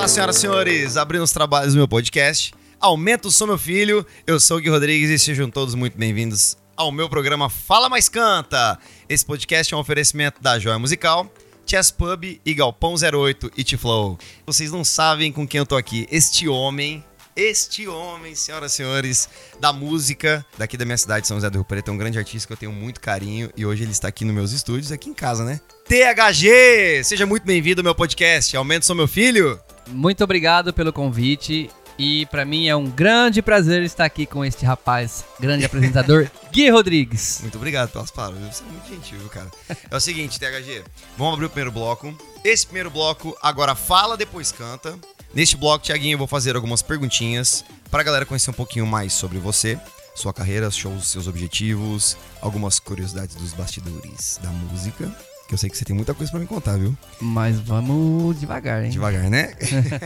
Olá, senhoras e senhores, abrindo os trabalhos do meu podcast. Aumenta o som, meu filho. Eu sou o Gui Rodrigues e sejam todos muito bem-vindos ao meu programa Fala Mais Canta. Esse podcast é um oferecimento da Joia Musical, Chess Pub e Galpão 08 e Flow. Vocês não sabem com quem eu tô aqui. Este homem, este homem, senhoras e senhores, da música daqui da minha cidade, São José do Rio Preto, é um grande artista que eu tenho muito carinho e hoje ele está aqui nos meus estúdios, aqui em casa, né? THG! Seja muito bem-vindo ao meu podcast. Aumenta o meu filho. Muito obrigado pelo convite. E pra mim é um grande prazer estar aqui com este rapaz, grande apresentador, Gui Rodrigues. Muito obrigado pelas palavras. Você é muito gentil, cara. É o seguinte, THG, vamos abrir o primeiro bloco. Esse primeiro bloco agora fala, depois canta. Neste bloco, Tiaguinho, eu vou fazer algumas perguntinhas pra galera conhecer um pouquinho mais sobre você, sua carreira, shows, seus objetivos, algumas curiosidades dos bastidores da música. Que eu sei que você tem muita coisa pra me contar, viu? Mas vamos devagar, hein? Devagar, né?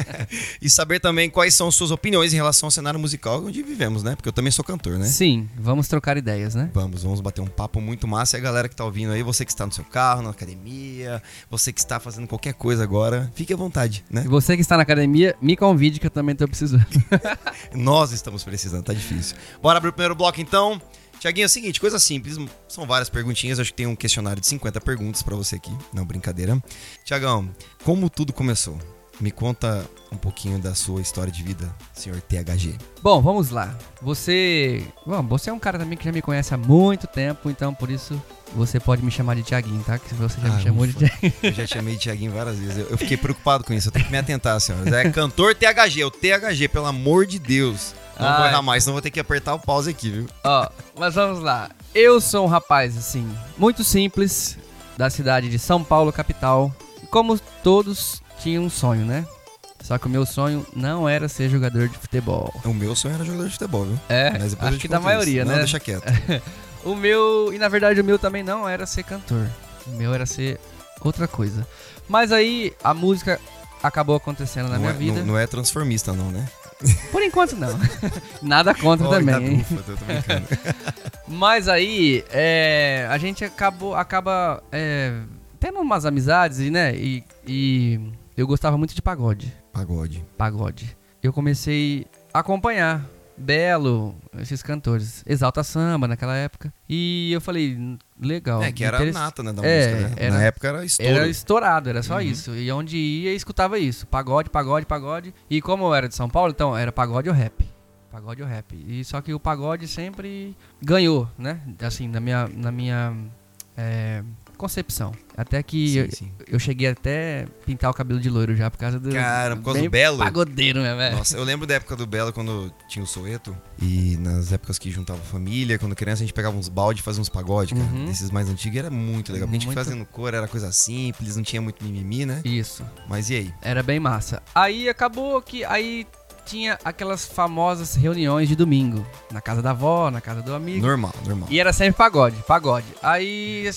e saber também quais são suas opiniões em relação ao cenário musical onde vivemos, né? Porque eu também sou cantor, né? Sim, vamos trocar ideias, né? Vamos, vamos bater um papo muito massa. E a galera que tá ouvindo aí, você que está no seu carro, na academia, você que está fazendo qualquer coisa agora, fique à vontade, né? E você que está na academia, me convide que eu também tô precisando. Nós estamos precisando, tá difícil. Bora abrir o primeiro bloco então. Tiaguinho, é o seguinte, coisa simples, são várias perguntinhas, acho que tem um questionário de 50 perguntas pra você aqui, não brincadeira. Tiagão, como tudo começou? Me conta um pouquinho da sua história de vida, senhor THG. Bom, vamos lá. Você. Bom, você é um cara também que já me conhece há muito tempo, então por isso você pode me chamar de Tiaguinho, tá? Que você já Ah, me chamou de ufa. Tiaguinho. Eu já chamei de Tiaguinho várias vezes. Eu, eu fiquei preocupado com isso. Eu tenho que me atentar, senhoras. É cantor THG, é o THG, pelo amor de Deus. Não vou errar mais, senão vou ter que apertar o pause aqui, viu? Ó, mas vamos lá. Eu sou um rapaz, assim, muito simples, da cidade de São Paulo, capital. E como todos tinham um sonho, né? Só que o meu sonho não era ser jogador de futebol. O meu sonho era jogador de futebol, viu? É, Mas acho que da maioria, isso. né? Não, deixa quieto. O meu, e na verdade o meu também não era ser cantor. O meu era ser outra coisa. Mas aí a música acabou acontecendo na não, minha é, vida. Não, não é transformista, não, né? Por enquanto não. Nada contra tá também. tô brincando. Mas aí, é, a gente acabou, acaba é, tendo umas amizades, e, né? E, e eu gostava muito de pagode. Pagode. Pagode. Eu comecei a acompanhar Belo, esses cantores. Exalta Samba naquela época. E eu falei, legal. É, que era interess- nata, né, da É, música, né? era- Na época era estouro. Era estourado, era só Uhum. isso. E onde ia, escutava isso. Pagode, pagode, pagode. E como eu era de São Paulo, então era pagode ou rap. Pagode ou rap. E só que o pagode sempre ganhou, né? Assim, na minha, na minha é, concepção. Até que Sim, eu, sim. eu cheguei até pintar o cabelo de loiro já por causa do. Cara, por causa do Belo? Pagodeiro, né, velho? Nossa, eu lembro da época do Belo, quando tinha o Soeto. E nas épocas que juntava família, quando criança, a gente pegava uns balde e fazia uns pagode, cara. Uhum. Esses mais antigos era muito legal. Porque a gente Muito. fazendo cor, era coisa simples, não tinha muito mimimi, né? Isso. Mas e aí? Era bem massa. Aí acabou que aí tinha aquelas famosas reuniões de domingo. Na casa da avó, na casa do amigo. Normal, normal. E era sempre pagode, pagode. Aí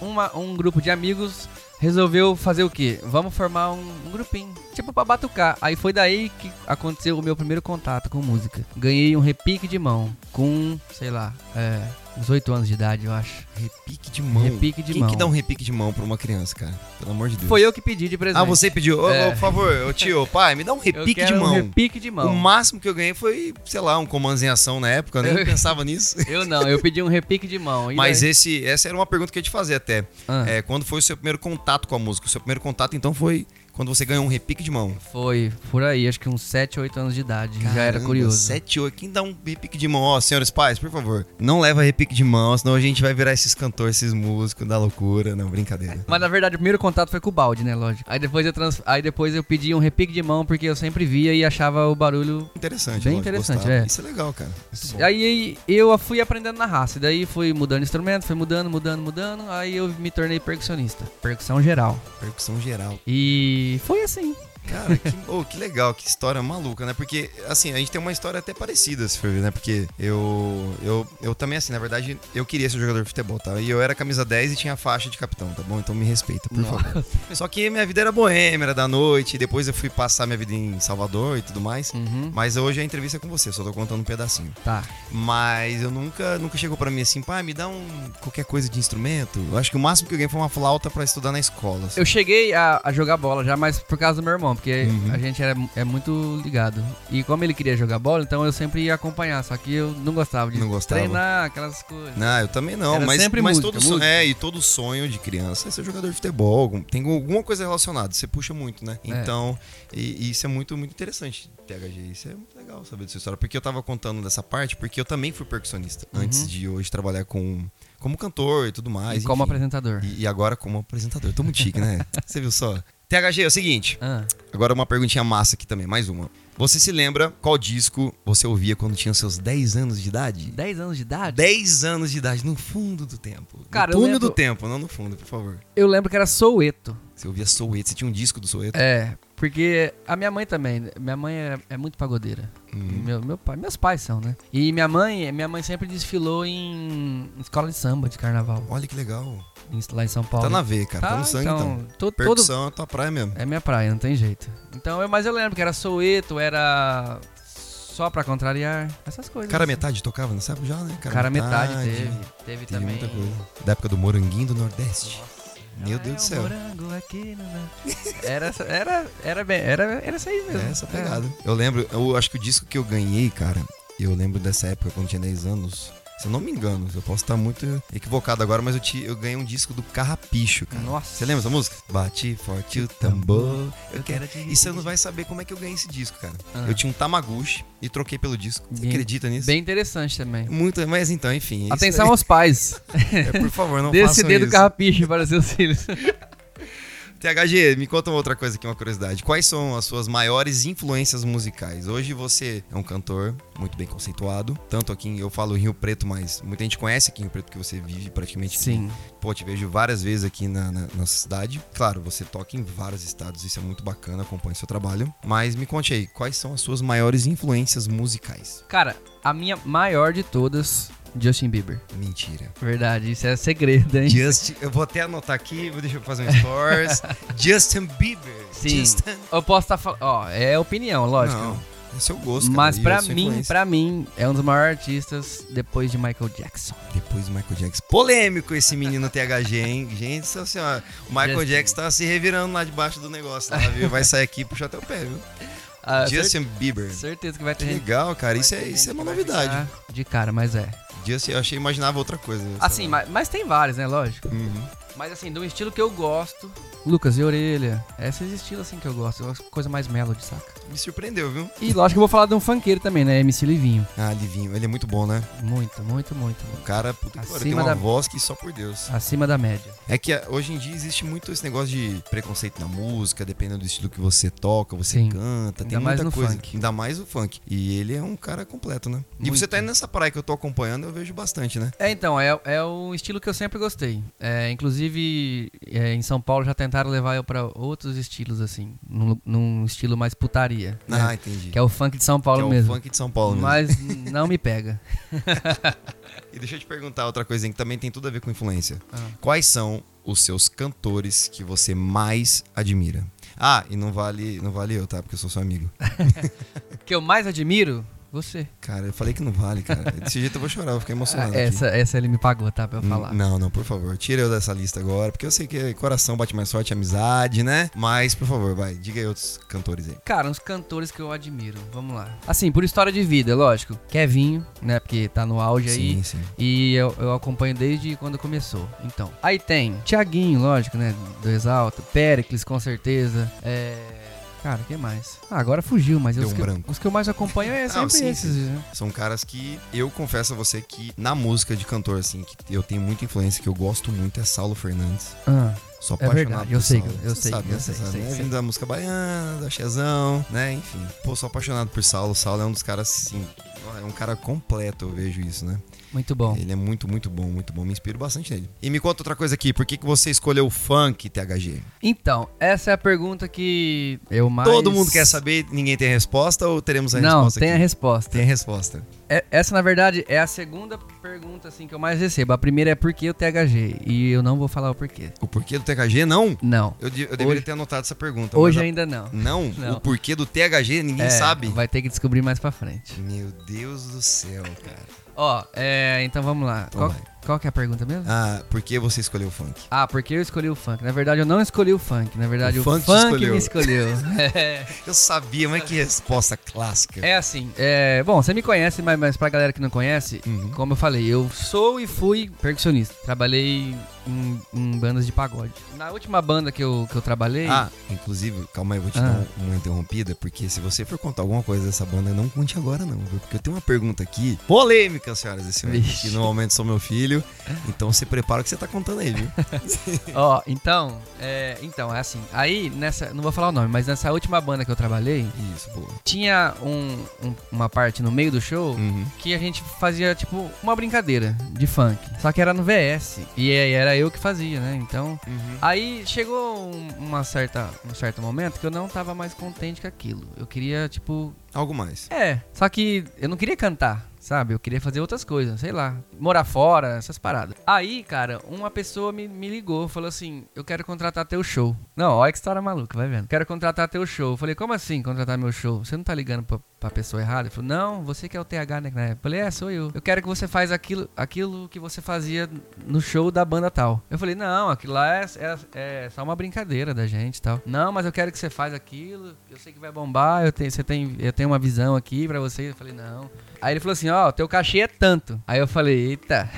uma- um grupo de amigos resolveu fazer o quê? Vamos formar um, um grupinho, tipo pra batucar. Aí foi daí que aconteceu o meu primeiro contato com música. Ganhei um repique de mão com, sei lá, é, uns 8 anos de idade, eu acho. Repique de mão. Repique de Quem mão. que dá um repique de mão pra uma criança, cara? Pelo amor de Deus. Foi eu que pedi de presente. Ah, você pediu. Ô, É. ô, por favor, ô, tio, pai, me dá um Eu repique de quero mão. Um repique de O mão. máximo que eu ganhei foi, sei lá, um comandos em ação na época, eu nem pensava nisso. Eu não, eu pedi um repique de mão. E Mas daí- esse, essa era uma pergunta que eu ia te fazer até. Ah. É, quando foi o seu primeiro contato com a música? O seu primeiro contato, então, foi quando você ganhou um repique de mão. Foi, por aí, acho que uns 7, 8 anos de idade. já era Caramba, curioso. 7, 8. Quem dá um repique de mão? Ó, senhores pais, por favor, não leva repique de mão, senão a gente vai virar esses cantores, esses músicos da loucura. Não, brincadeira. Mas na verdade o primeiro contato foi com o balde, né? Lógico. Aí depois eu, trans... Aí depois eu pedi um repique de mão porque eu sempre via e achava o barulho. Interessante, Bem lógico, interessante, gostava. é. Isso é legal, cara. Bom. Aí eu fui aprendendo na raça. E daí fui mudando instrumento, fui mudando, mudando, mudando. Aí eu me tornei percussionista. Percussão geral. Percussão geral. E foi assim. Cara, que, oh, que legal, que história maluca, né? Porque, assim, a gente tem uma história até parecida, se for ver, né? Porque eu, eu, eu também, assim, na verdade, eu queria ser jogador de futebol, tá? E eu era camisa 10 e tinha faixa de capitão, tá bom? Então me respeita, por favor. Só que minha vida era boêmia, era da noite, depois eu fui passar minha vida em Salvador e tudo mais. Uhum. Mas hoje a entrevista é com você, só tô contando um pedacinho. Tá. Mas eu nunca, nunca chegou pra mim assim, pai, me dá um qualquer coisa de instrumento. Eu acho que o máximo que eu ganhei foi uma flauta pra estudar na escola. assim. Eu cheguei a, a jogar bola já, mas por causa do meu irmão. Bom, porque Uhum. a gente era, é muito ligado. E como ele queria jogar bola, então eu sempre ia acompanhar, só que eu não gostava de Não gostava. treinar, aquelas coisas. Não, eu também não, Era mas, sempre mas música, todo sonho, música. é, e todo sonho de criança é ser jogador de futebol, algum- tem alguma coisa relacionada, você puxa muito, né? É. Então, e, e isso é muito muito interessante, THG, isso é muito legal saber dessa história, porque eu tava contando dessa parte, porque eu também fui percussionista Uhum. antes de hoje trabalhar com como cantor e tudo mais, E como enfim. apresentador. E, e agora como apresentador, tô muito chique, né? Você viu só? THG, é o seguinte, Ah, Agora uma perguntinha massa aqui também, mais uma. Você se lembra qual disco você ouvia quando tinha seus 10 anos de idade? 10 anos de idade? 10 anos de idade, no fundo do tempo. Cara, no túnel lembro- do tempo, não no fundo, por favor. Eu lembro que era Soueto. Você ouvia Soueto, você tinha um disco do Soueto? É, porque a minha mãe também. Minha mãe é, é muito pagodeira. Uhum. Meu, meu pai, meus pais são, né? E minha mãe, minha mãe sempre desfilou em escola de samba de carnaval, Olha que legal. em- lá em São Paulo. Tá na veia, cara. Tá, no sangue, então. to- todo, Percussão é a tua praia mesmo. é minha praia, não tem jeito. Então, eu, mas eu lembro que era Soueto, era só pra contrariar, essas coisas. Cara assim. Metade tocava nessa época já, né? Cara metade teve. Teve, Teve também. muita coisa. Da época do Moranguinho do Nordeste. Meu Deus é do um céu. aqui Era, era, era, bem, era, era isso aí mesmo. É essa pegada. Eu lembro, eu acho que o disco que eu ganhei, cara, eu lembro dessa época quando tinha 10 anos. Se eu não me engano, eu posso estar muito equivocado agora, mas eu, te, eu ganhei um disco do Carrapicho, cara. Nossa. Você lembra essa música? Bate forte o tambor. Eu quero. te E você não vai saber como é que eu ganhei esse disco, cara. Ah. Eu tinha um Tamaguchi e troquei pelo disco. Você Bem- acredita nisso? Bem interessante também. Muito, mas então, enfim. Atenção aos pais. É, por favor, não Desse façam dedo isso. carrapicho para seus filhos. THG, me conta uma outra coisa aqui, uma curiosidade. Quais são as suas maiores influências musicais? Hoje você é um cantor muito bem conceituado, tanto aqui, em- eu falo Rio Preto, mas muita gente conhece aqui em Rio Preto que você vive praticamente aqui. Sim. Pô, te vejo várias vezes aqui na, na nossa cidade. Claro, você toca em vários estados, isso é muito bacana, acompanha seu trabalho. Mas me conte aí, quais são as suas maiores influências musicais? Cara, a minha maior de todas, Justin Bieber. Mentira. Verdade, isso é segredo, hein? Justin, eu vou até anotar aqui, vou deixa eu fazer um stories. Justin Bieber. Sim. Justin... Eu posso estar falando. Ó, é opinião, lógico. Não, é seu gosto, Mas e pra a sua mim, pra mim, é um dos maiores artistas depois de Michael Jackson. Depois do Michael Jackson. Polêmico esse menino THG, hein? Gente, senhora. O Michael Justin. Jackson tá se revirando lá debaixo do negócio, lá, viu? Vai sair aqui e puxar teu pé, viu? Ah, Justin Bieber. cer- certeza que vai ter Que gente. legal, cara. vai Isso é, isso é uma novidade. De cara, mas é. Justin, eu achei, imaginava outra coisa. Assim, mas, mas tem vários, né? Lógico. Uhum. Mas assim, de um estilo que eu gosto. Lucas e Orelha. Esses estilos assim que eu gosto. Eu gosto de coisa mais melody, saca? Me surpreendeu, viu? E lógico que eu vou falar de um funkeiro também, né? MC Livinho. Ah, Livinho. Ele é muito bom, né? Muito, muito, muito. O cara, puta que pariu, tem Acima uma da- voz que só por Deus. Acima da média. É que ah, hoje em dia existe muito esse negócio de preconceito na música, dependendo do estilo que você toca, você Sim. canta, tem Ainda muita coisa. funk. Ainda mais o funk. E ele é um cara completo, né? E Muito. você tá indo nessa praia que eu tô acompanhando, eu vejo bastante, né? É, então, é, é o estilo que eu sempre gostei. É, inclusive, é, em São Paulo já tentaram levar eu pra outros estilos, assim. Num, num estilo mais putaria. Né? Ah, entendi. Que é o funk de São Paulo Que é mesmo. o funk de São Paulo mesmo. Mas não me pega. E deixa eu te perguntar outra coisa que também tem tudo a ver com influência. Ah. Quais são os seus cantores que você mais admira? Ah, e não vale, não vale eu, tá? Porque eu sou seu amigo. O que eu mais admiro? Você. Cara, eu falei que não vale, cara. Desse jeito eu vou chorar, eu ficar emocionado. Ah, aqui. essa, essa ele me pagou, tá? Pra eu falar. Não, não, por favor. Tira eu dessa lista agora, porque eu sei que coração bate mais forte, amizade, né? Mas, por favor, vai. Diga aí outros cantores aí. Cara, uns cantores que eu admiro. Vamos lá. Assim, por história de vida, lógico. Kevinho, né? Porque tá no auge aí. Sim, sim. E eu, eu acompanho desde quando começou. Então. Aí tem Tiaguinho, lógico, né? Do Exalta. Pericles, com certeza. É. Cara, que mais? Ah, agora fugiu, mas os, um que, eu- branco. os que eu mais acompanho é sempre sim, esses. sim. né? São caras que eu confesso a você que na música de cantor, assim, que eu tenho muita influência, que eu gosto muito, é Saulo Fernandes. Ah, Sou É apaixonado verdade, por eu sei, Saulo. eu sei, sabe, eu né? Sei, sabe, sei, né? sei. Da música baiana, da Chezão, né? Enfim. Pô, sou apaixonado por Saulo. Saulo é um dos caras, assim, é um cara completo, eu vejo isso, né? Muito bom. Ele é muito, muito bom, muito bom. Me inspiro bastante nele. E me conta outra coisa aqui. Por que, que você escolheu o funk, THG? Então, essa é a pergunta que eu mais. Todo mundo quer saber, ninguém tem resposta ou teremos a Não, resposta tem a aqui? resposta. Tem a resposta. É- essa, na verdade, é a segunda pergunta assim, que eu mais recebo. A primeira é por que o THG? E eu não vou falar o porquê. O porquê do THG, não? Não. Eu, eu deveria Hoje- ter anotado essa pergunta. Hoje a- ainda não. Não? Não. O porquê do THG ninguém É, sabe. Vai ter que descobrir mais pra frente. Meu Deus do céu, cara. Ó, é, então vamos lá. Qual. Qual que é a pergunta mesmo? Ah, por que você escolheu o funk? Ah, porque eu escolhi o funk. Na verdade, eu não escolhi o funk. Na verdade, O o, funk funk, escolheu. me escolheu. é, Eu sabia, mas que resposta clássica. é assim. É, bom, você me conhece, mas, mas pra galera que não conhece, Uhum. como eu falei, eu sou e fui percussionista. Trabalhei em, em bandas de pagode. Na última banda que eu, que eu trabalhei. Ah, inclusive, calma aí, eu vou te Ah. dar uma interrompida, porque se você for contar alguma coisa dessa banda, não conte agora não, viu? Porque eu tenho uma pergunta aqui, polêmica, senhoras e senhores, Vixe. que no momento sou meu filho, então se prepara o que você tá contando aí, viu? Ó, então, é, então, é assim. Aí, nessa. Não vou falar o nome, mas nessa última banda que eu trabalhei, Isso, boa. tinha um- um- uma parte no meio do show Uhum. que a gente fazia, tipo, uma brincadeira de funk. Só que era no VS. E aí era eu que fazia, né? Então. Aí chegou um, uma certa, um certo momento que eu não tava mais contente com aquilo. Eu queria, tipo. Algo mais. É. Só que eu não queria cantar. Sabe? Eu queria fazer outras coisas, sei lá. Morar fora, essas paradas. Aí, cara, uma pessoa me, me ligou, falou assim: Eu quero contratar teu show. Não, olha que história maluca, vai vendo. Quero contratar teu show. Eu falei: Como assim contratar meu show? Você não tá ligando pra, pra pessoa errada? Ele falou: Não, você que é o TH, né? na época. Eu falei: É, sou eu. Eu quero que você faz aquilo, aquilo que você fazia no show da banda tal. Eu falei: Não, aquilo lá é, é, é só uma brincadeira da gente e tal. Não, mas eu quero que você faz aquilo. Eu sei que vai bombar. Eu tenho, você tem, eu tenho uma visão aqui pra você. Eu falei: Não. Aí ele falou assim, ó, teu cachê é tanto. Aí eu falei, eita.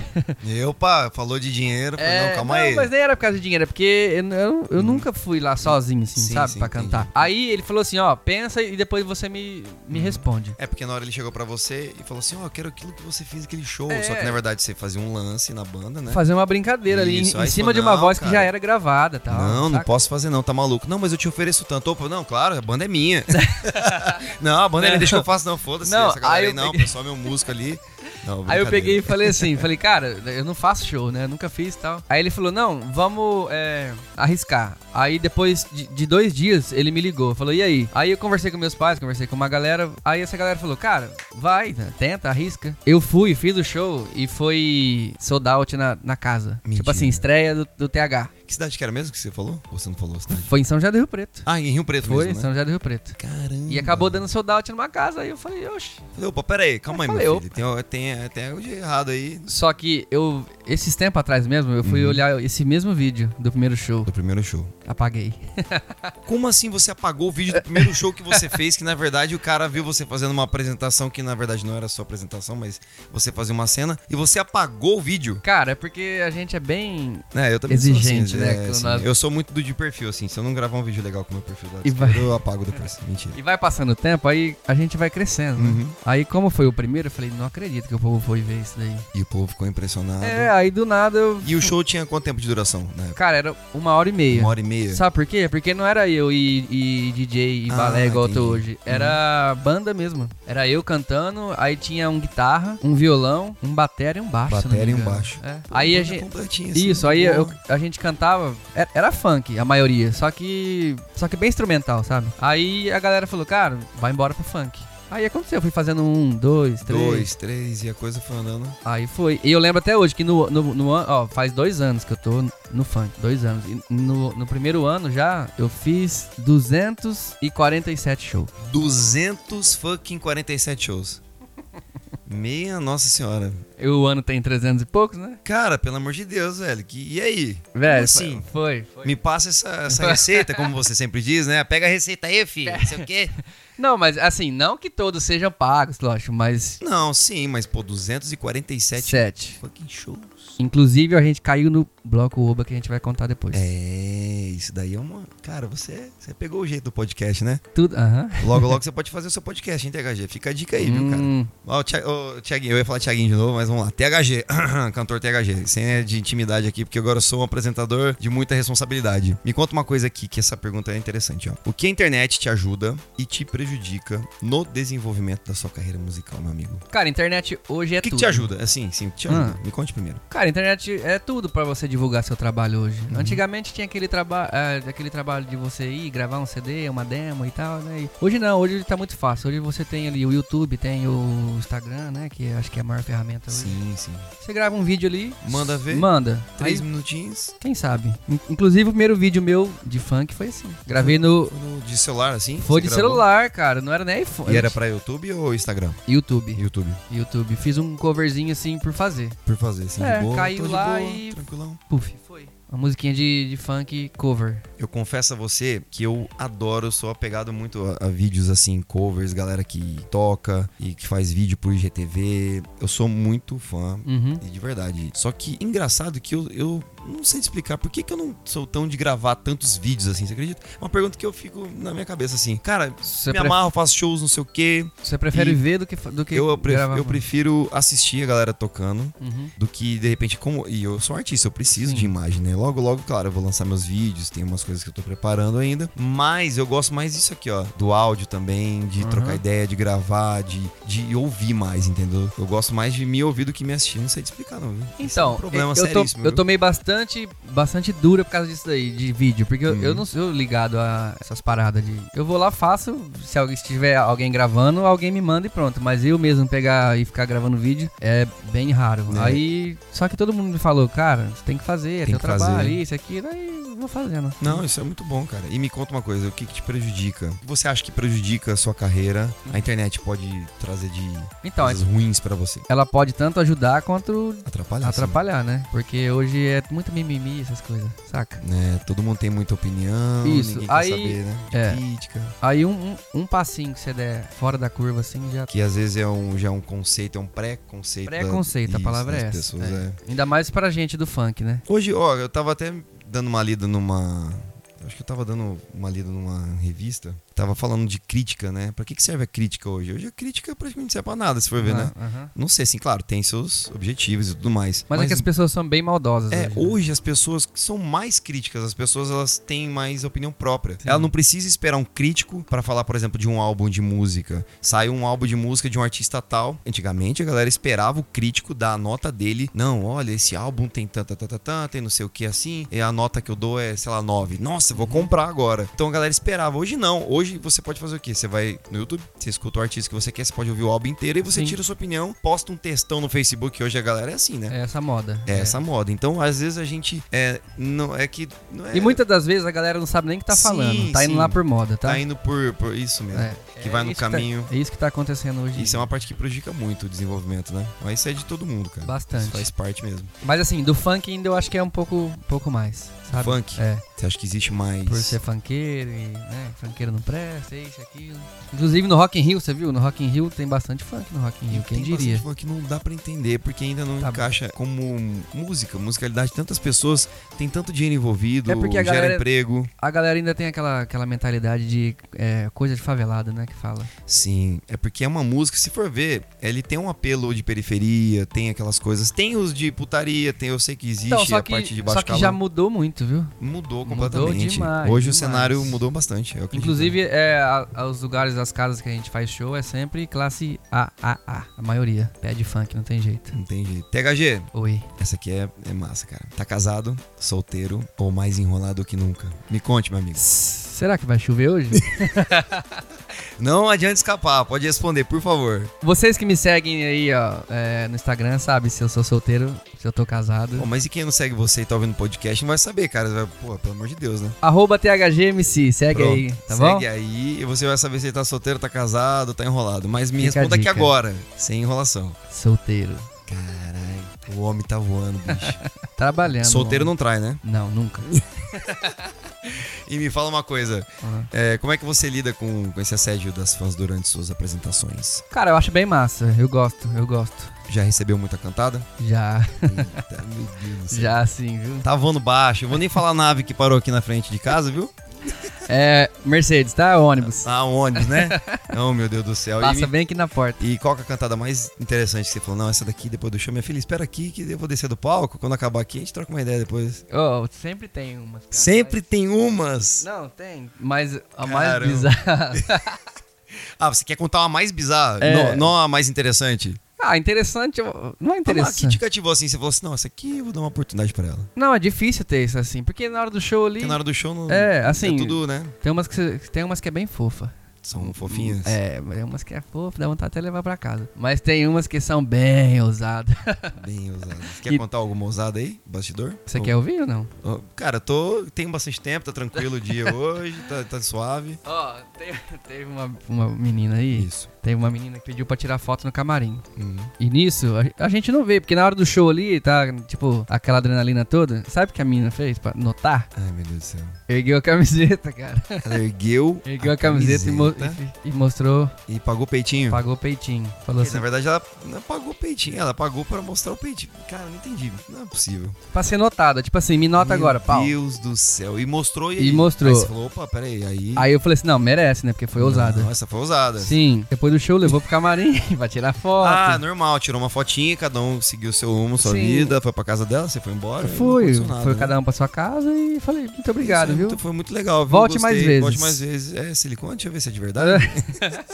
E opa, falou de dinheiro, falei, É, não, calma aí. mas nem era por causa de dinheiro, é porque eu, eu, eu nunca fui lá sozinho, assim, Sim, sabe, sim, pra entendi. cantar. Aí ele falou assim, ó, pensa e depois você me, me Uhum. Responde. É porque na hora ele chegou pra você e falou assim, ó, eu quero aquilo que você fez aquele show. É. Só que na verdade você fazia um lance na banda, né? Fazer uma brincadeira ali, Isso, em, aí em cima falou, de uma não, voz que cara. já era gravada tal. Não, não saca? posso fazer não, tá maluco. Não, mas eu te ofereço tanto. Opa, não, claro, a banda é minha. não, a banda é minha, deixa que eu faço, não, foda-se. Não, essa galera aí não, o peguei- pessoal é meu músico ali. Não, Aí eu peguei e falei assim, falei, cara, eu não faço show, né? Eu nunca fiz e tal. Aí ele falou, não, vamos é, arriscar. Aí depois de, de dois dias, ele me ligou, falou, e aí? Aí eu conversei com meus pais, conversei com uma galera. Aí essa galera falou, cara, vai, né? tenta, arrisca. Eu fui, fiz o show e foi sold out na, na casa. Mentira. Tipo assim, estreia do, do TH. Que cidade que era mesmo que você falou? Ou você não falou a cidade? Foi em São José do Rio Preto. Ah, em Rio Preto Foi, em mesmo, São né? José do Rio Preto. Caramba. E acabou dando sold out numa casa. Aí eu falei, oxe. Falei, opa, pera aí, calma aí, Eu meu falei, filho. Tem, tem, tem algo de errado aí Só que eu, esses tempos atrás mesmo, eu fui Uhum. olhar esse mesmo vídeo do primeiro show. do primeiro show. Apaguei. Como assim você apagou o vídeo do primeiro show que você fez, que na verdade o cara viu você fazendo uma apresentação que na verdade não era sua apresentação, mas você fazia uma cena e você apagou o vídeo? Cara, é porque a gente é bem. É, eu também Exigente, sou assim, né, é, assim, nós. Eu sou muito do de perfil, assim. Se eu não gravar um vídeo legal com o meu perfil WhatsApp, vai- eu apago depois. Mentira. E vai passando o tempo, aí a gente vai crescendo. né? Uhum. Aí, como foi o primeiro, eu falei, não acredito que o povo foi ver isso daí. E o povo ficou impressionado. É, aí do nada eu. E o show tinha quanto tempo de duração? Né? Cara, era uma hora e meia. Uma hora e meia? Sabe por quê? Porque não era eu e, e DJ e Ah, balé igual eu tô hoje. Era banda mesmo. Era eu cantando, aí tinha um guitarra, um violão, um batera e um baixo. Bateria e um baixo. É. Pô, Aí a gente. assim, Isso, aí boa. eu- a gente cantava. Era, era funk, a maioria. Só que. Só que bem instrumental, sabe? Aí a galera falou, cara, vai embora pro funk. Aí aconteceu, eu fui fazendo um, dois, três. Dois, três, e a coisa foi andando. Aí foi. E eu lembro até hoje que no, no, no ano. Ó, faz dois anos que eu tô no funk. Dois anos. E no, no primeiro ano já eu fiz 247 shows. 200 fucking 47 shows. Meia nossa senhora. E o ano tem 300 e poucos, né? Cara, pelo amor de Deus, velho. Que, e aí? Velho, assim? Foi, foi. Me passa essa, essa receita, como você sempre diz, né? Pega a receita aí, filho. Não sei o quê. Não, mas assim, não que todos sejam pagos, lógico, mas. Não, sim, mas pô, 247 Sete. fucking shows. Inclusive, a gente caiu no bloco Oba que a gente vai contar depois. É, isso daí é uma. Cara, você, você pegou o jeito do podcast, né? Tudo. Aham. Logo, logo você pode fazer o seu podcast, hein, THG? Fica a dica aí, viu, cara? Hum, Ó, o Thi- Thiaguinho, eu ia falar Thiaguinho de novo, mas vamos lá. THG, cantor THG. Sem é de intimidade aqui, porque agora eu sou um apresentador de muita responsabilidade. Me conta uma coisa aqui, que essa pergunta é interessante, ó. O que a internet te ajuda e te prejudica no desenvolvimento da sua carreira musical, meu amigo? Cara, a internet hoje é O que, que tudo. te ajuda? Assim, sim, te ajuda. Ah. Me conte primeiro. Cara, a internet é tudo pra você divulgar seu trabalho hoje. Uhum. Antigamente tinha aquele, traba é, aquele trabalho de você ir gravar um CD, uma demo e tal, né? E hoje não, hoje tá muito fácil. Hoje você tem ali o YouTube, tem o Instagram, né? Que acho que é a maior ferramenta hoje. Sim, sim. Você grava um vídeo ali, Manda ver. manda. Três Aí, minutinhos. quem sabe? In- Inclusive o primeiro vídeo meu de funk foi assim. Gravei no. No- de celular, assim? Foi de gravou? celular, cara, não era nem iPhone. E era pra YouTube ou Instagram? YouTube. YouTube. YouTube. Fiz um coverzinho assim por fazer. Por fazer, assim, É, de boa. Caiu tô de lá boa, e- Tranquilão. Puf, foi. Uma musiquinha de, de funk cover. Eu confesso a você que eu adoro, sou apegado muito a, a vídeos assim, covers, galera que toca e que faz vídeo por IGTV. Eu sou muito fã. Uhum. E de verdade. Só que engraçado que eu, eu não sei te explicar por que, que eu não sou tão de gravar tantos vídeos assim, você acredita? Uma pergunta que eu fico na minha cabeça assim, cara, Você, me pref- amarro, faço shows, não sei o quê. você prefere ver do que, do que Eu, pref- eu prefiro assistir a galera tocando Uhum. do que de repente como e eu sou um artista, eu preciso Sim. de imagem, né? Logo logo, claro, eu vou lançar meus vídeos, tem umas coisas que eu tô preparando ainda, mas eu gosto mais disso aqui, ó, do áudio também, de Uhum. trocar ideia, de gravar, de, de ouvir mais, entendeu? Eu gosto mais de me ouvir do que me assistir, não sei te explicar não, viu? Esse é um Então, problema eu, tô, seríssimo, eu tomei bastante, bastante dura por causa disso daí, de vídeo. Porque eu, Uhum. eu não sou ligado a essas paradas de. Eu vou lá, faço. Se alguém se tiver alguém gravando, alguém me manda e pronto. Mas eu mesmo pegar e ficar gravando vídeo é bem raro. É. Aí. Só que todo mundo me falou, cara, você tem que fazer, é Tem teu que fazer. trabalho, isso, aquilo. Aí eu vou fazendo. Não, isso é muito bom, cara. E me conta uma coisa, o que, que te prejudica? O que você acha que prejudica a sua carreira? A internet pode trazer de Então, coisas ruins pra você? ela pode tanto ajudar quanto Atrapalhar? sim. atrapalhar, né? Porque hoje é muito mimimi, essas coisas, saca? né? Todo mundo tem muita opinião, Isso, ninguém aí- quer saber, né? De é. crítica. Aí um, um, um passinho que você der fora da curva, assim, já Que às vezes é um, já é um conceito, é um pré-conceito. Preconceito, a palavra é das essa. pessoas, é. é. Ainda mais pra gente do funk, né? Hoje, ó, eu tava até dando uma lida numa. Acho que eu tava dando uma lida numa revista. Tava falando de crítica, né? Pra que, que serve a crítica hoje? Hoje a crítica praticamente não serve pra nada, se for ver, né? Ah, aham. Não sei, assim, claro, tem seus objetivos e tudo mais. Mas, é que as pessoas são bem maldosas. É, hoje, né? hoje as pessoas são mais críticas, as pessoas elas têm mais opinião própria. Sim. Ela não precisa esperar um crítico pra falar, por exemplo, de um álbum de música. Saiu um álbum de música de um artista tal. Antigamente a galera esperava o crítico dar a nota dele. Não, olha, esse álbum tem tanta, tanta, tanta, tem não sei o que assim. E a nota que eu dou é, sei lá, 9. Nossa, Uhum. vou comprar agora. Então a galera esperava. Hoje não. Hoje você pode fazer o quê? Você vai no YouTube, você escuta o artista que você quer, você pode ouvir o álbum inteiro e você Sim. tira a sua opinião, posta um textão no Facebook. Hoje a galera é assim, né? É essa moda. É essa moda. Então, às vezes a gente é não é que não é, E muitas das vezes a galera não sabe nem o que tá Sim, falando. Tá indo sim. lá por moda, tá? tá indo por, por isso mesmo. É. Que É vai no isso tá- caminho. é isso que tá acontecendo hoje. Isso é uma parte que prejudica muito o desenvolvimento, né? Mas isso é de todo mundo, cara. Bastante. Isso faz parte mesmo. Mas assim, do funk ainda eu acho que é um pouco, um pouco mais. Sabe? Funk? É. Você acha que existe mais Por ser funkeiro e, né, funkeiro não presta, isso, aquilo. Inclusive no Rock in Rio, você viu? No Rock in Rio tem bastante funk no Rock in Rio, quem Tem diria? bastante funk que não dá pra entender, porque ainda não Tá encaixa como música, musicalidade. Tantas pessoas, tem tanto dinheiro envolvido, É porque a gera galera- emprego. A galera ainda tem aquela, aquela mentalidade de é, coisa de favelado, né, que fala. Sim, é porque é uma música, se for ver, ele tem um apelo de periferia, tem aquelas coisas. Tem os de putaria, tem, eu sei que existe Então, só a que, parte de baixo só que calão. já mudou muito, viu? Mudou Mudou completamente. demais, Hoje o demais. cenário mudou bastante. Inclusive, é, a- a- os lugares, as casas que a gente faz show é sempre classe AAA, a maioria. Pé de funk, não tem jeito. Não tem jeito. THG, Oi. essa aqui é, é massa, cara. Tá casado, solteiro ou mais enrolado que nunca? Me conte, meu amigo. Será que vai chover hoje? Não adianta escapar, pode responder, por favor. Vocês que me seguem aí, ó, é, no Instagram, sabe se eu sou solteiro, se eu tô casado. Pô, mas e quem não segue você e tá ouvindo o podcast não vai saber, cara. Pô, pelo amor de Deus, né? Arroba THGMC, segue Pronto, aí, tá bom? Segue aí e você vai saber se ele tá solteiro, tá casado, tá enrolado. Mas me Fica responda aqui agora, sem enrolação. Solteiro. Caralho, o homem tá voando, bicho. Trabalhando. Solteiro não trai, né? Não, nunca. E me fala uma coisa, Uhum. é, como é que você lida com, com esse assédio das fãs durante suas apresentações? Cara, eu acho bem massa. Eu gosto, eu gosto. Já recebeu muita cantada? Já, Eita, meu Deus do céu. já sim, viu? Tá voando baixo. Eu vou nem falar a nave que parou aqui na frente de casa, viu? É, Mercedes, tá? Ônibus. Ah, ônibus, né? oh, meu Deus do céu. E, Passa me- bem aqui na porta. e qual que é a cantada mais interessante que você falou? Não, essa daqui depois do show. Minha filha, espera aqui que eu vou descer do palco. Quando acabar aqui, a gente troca uma ideia depois. Oh, sempre tem umas. cara, Sempre tem umas. mas- Não, tem. Mas a mais Caramba. bizarra. Ah, você quer contar uma mais bizarra? É. Não, não a mais interessante? Ah, interessante. Não é Ah, que te interessante. cativou assim? Você falou assim, não, essa aqui eu vou dar uma oportunidade pra ela. Não, é difícil ter isso assim. Porque na hora do show ali. Porque na hora do show não... É, assim- É tudo, né? Tem umas que, tem umas que é bem fofa. São fofinhas? É, tem umas que é fofo, dá vontade até levar pra casa. Mas tem umas que são bem ousadas. Bem ousadas. Quer E- contar alguma ousada aí? Bastidor? Você Ou- quer ouvir ou não? Cara, tô. Tenho bastante tempo, tá tranquilo o dia hoje, tá, tá suave. Ó, tem- teve uma, uma menina aí, Isso. Teve uma menina que pediu pra tirar foto no camarim. Hum. E nisso, a, a gente não vê, porque na hora do show ali, tá, tipo, aquela adrenalina toda. Sabe o que a menina fez pra notar? Ai, meu Deus do céu. Ergueu a camiseta, cara. Ela ergueu. Ergueu a camiseta, E, mo- camiseta e- e mostrou, e pagou o peitinho. pagou o peitinho. Falou Porque, assim, na verdade, ela não pagou o peitinho, ela pagou pra mostrar o peitinho. Cara, não entendi. Não é possível. pra ser notada. Tipo assim, me nota agora, pau. Meu Deus do céu. E mostrou e E mostrou. Aí você falou, opa, peraí, aí. Aí eu falei assim, não, merece, né? Porque foi ousada. Não, essa foi ousada. Sim, depois do show levou pro camarim pra tirar foto. Ah, normal, tirou uma fotinha, cada um seguiu seu rumo, sua Sim. vida, foi pra casa dela, você foi embora. Fui, nada, foi né? cada um pra sua casa e falei, muito obrigado, Isso é viu? muito- foi muito legal, viu? Volte Gostei. mais vezes. Volte mais vezes. É, silicone, deixa eu ver se é de verdade.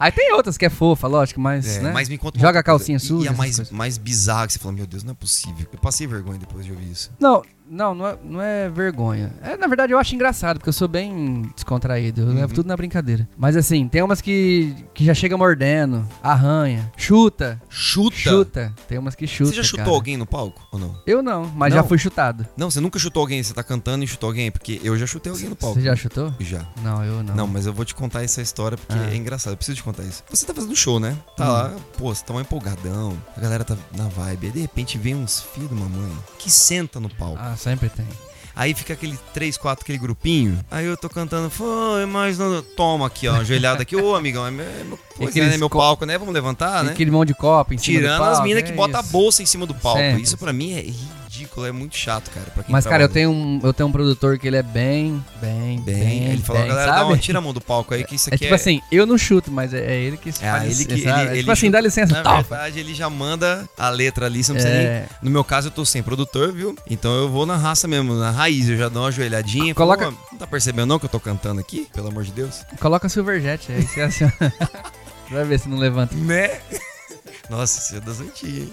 Aí tem outras que é fofa, lógico, mas, É, né? mas me conta Joga a calcinha suja, E a mais, mais bizarra que você falou, meu Deus, não é possível. Eu passei vergonha depois de ouvir isso. Não, não, não é, não é vergonha. É, na verdade, eu acho engraçado, porque eu sou bem descontraído. Eu Uhum. levo tudo na brincadeira. Mas assim, tem umas que, que já chega mordendo, arranha, chuta, Chuta? chuta. Tem umas que chuta. Você já chutou cara. alguém no palco ou não? Eu não, mas Não? já fui chutado. Não, você nunca chutou alguém, você tá cantando e chutou alguém? Porque eu já chutei alguém no palco. Você já chutou? Já. Não, eu não. Não, mas eu vou te contar essa história porque Ah. é engraçado. Eu preciso te contar isso. Você tá fazendo show, né? Tá Hum. lá, pô, você tá um empolgadão. A galera tá na vibe. Aí de repente vem uns filhos de uma mãe que senta no palco. Ah, sempre tem. Aí fica aquele 3, 4, aquele grupinho. Aí eu tô cantando, foi, mas não. Toma aqui, ó, ajoelhada aqui. Ô, amigão, é meu, é meu, pois é, né, meu palco, né? Vamos levantar, né? Aquele monte de copo em cima do Tirando as palco, minas é que botam a isso. bolsa em cima do palco. Sempre. Isso pra mim é ridículo, é muito chato, cara. Mas, cara, eu tenho, um, eu tenho um produtor que ele é bem, bem, Bem, bem, ele falou, bem, galera, dá sabe? uma, tira a mão do palco aí, que isso É aqui tipo assim, eu não chuto, mas é, é ele que É, faz ele isso, que- sabe? ele- É ele tipo assim, chuta- dá licença, Na tal. verdade, ele já manda a letra ali, você não precisa nem... É, No meu caso, eu tô sem produtor, viu? Então eu vou na raça mesmo, na raiz. Eu já dou uma ajoelhadinha. Coloca- Falo, "Ô, não tá percebendo não que eu tô cantando aqui? Pelo amor de Deus. coloca Silverjet, aí você assim, vai ver se não levanta. Né? Nossa, isso é das antigas, hein?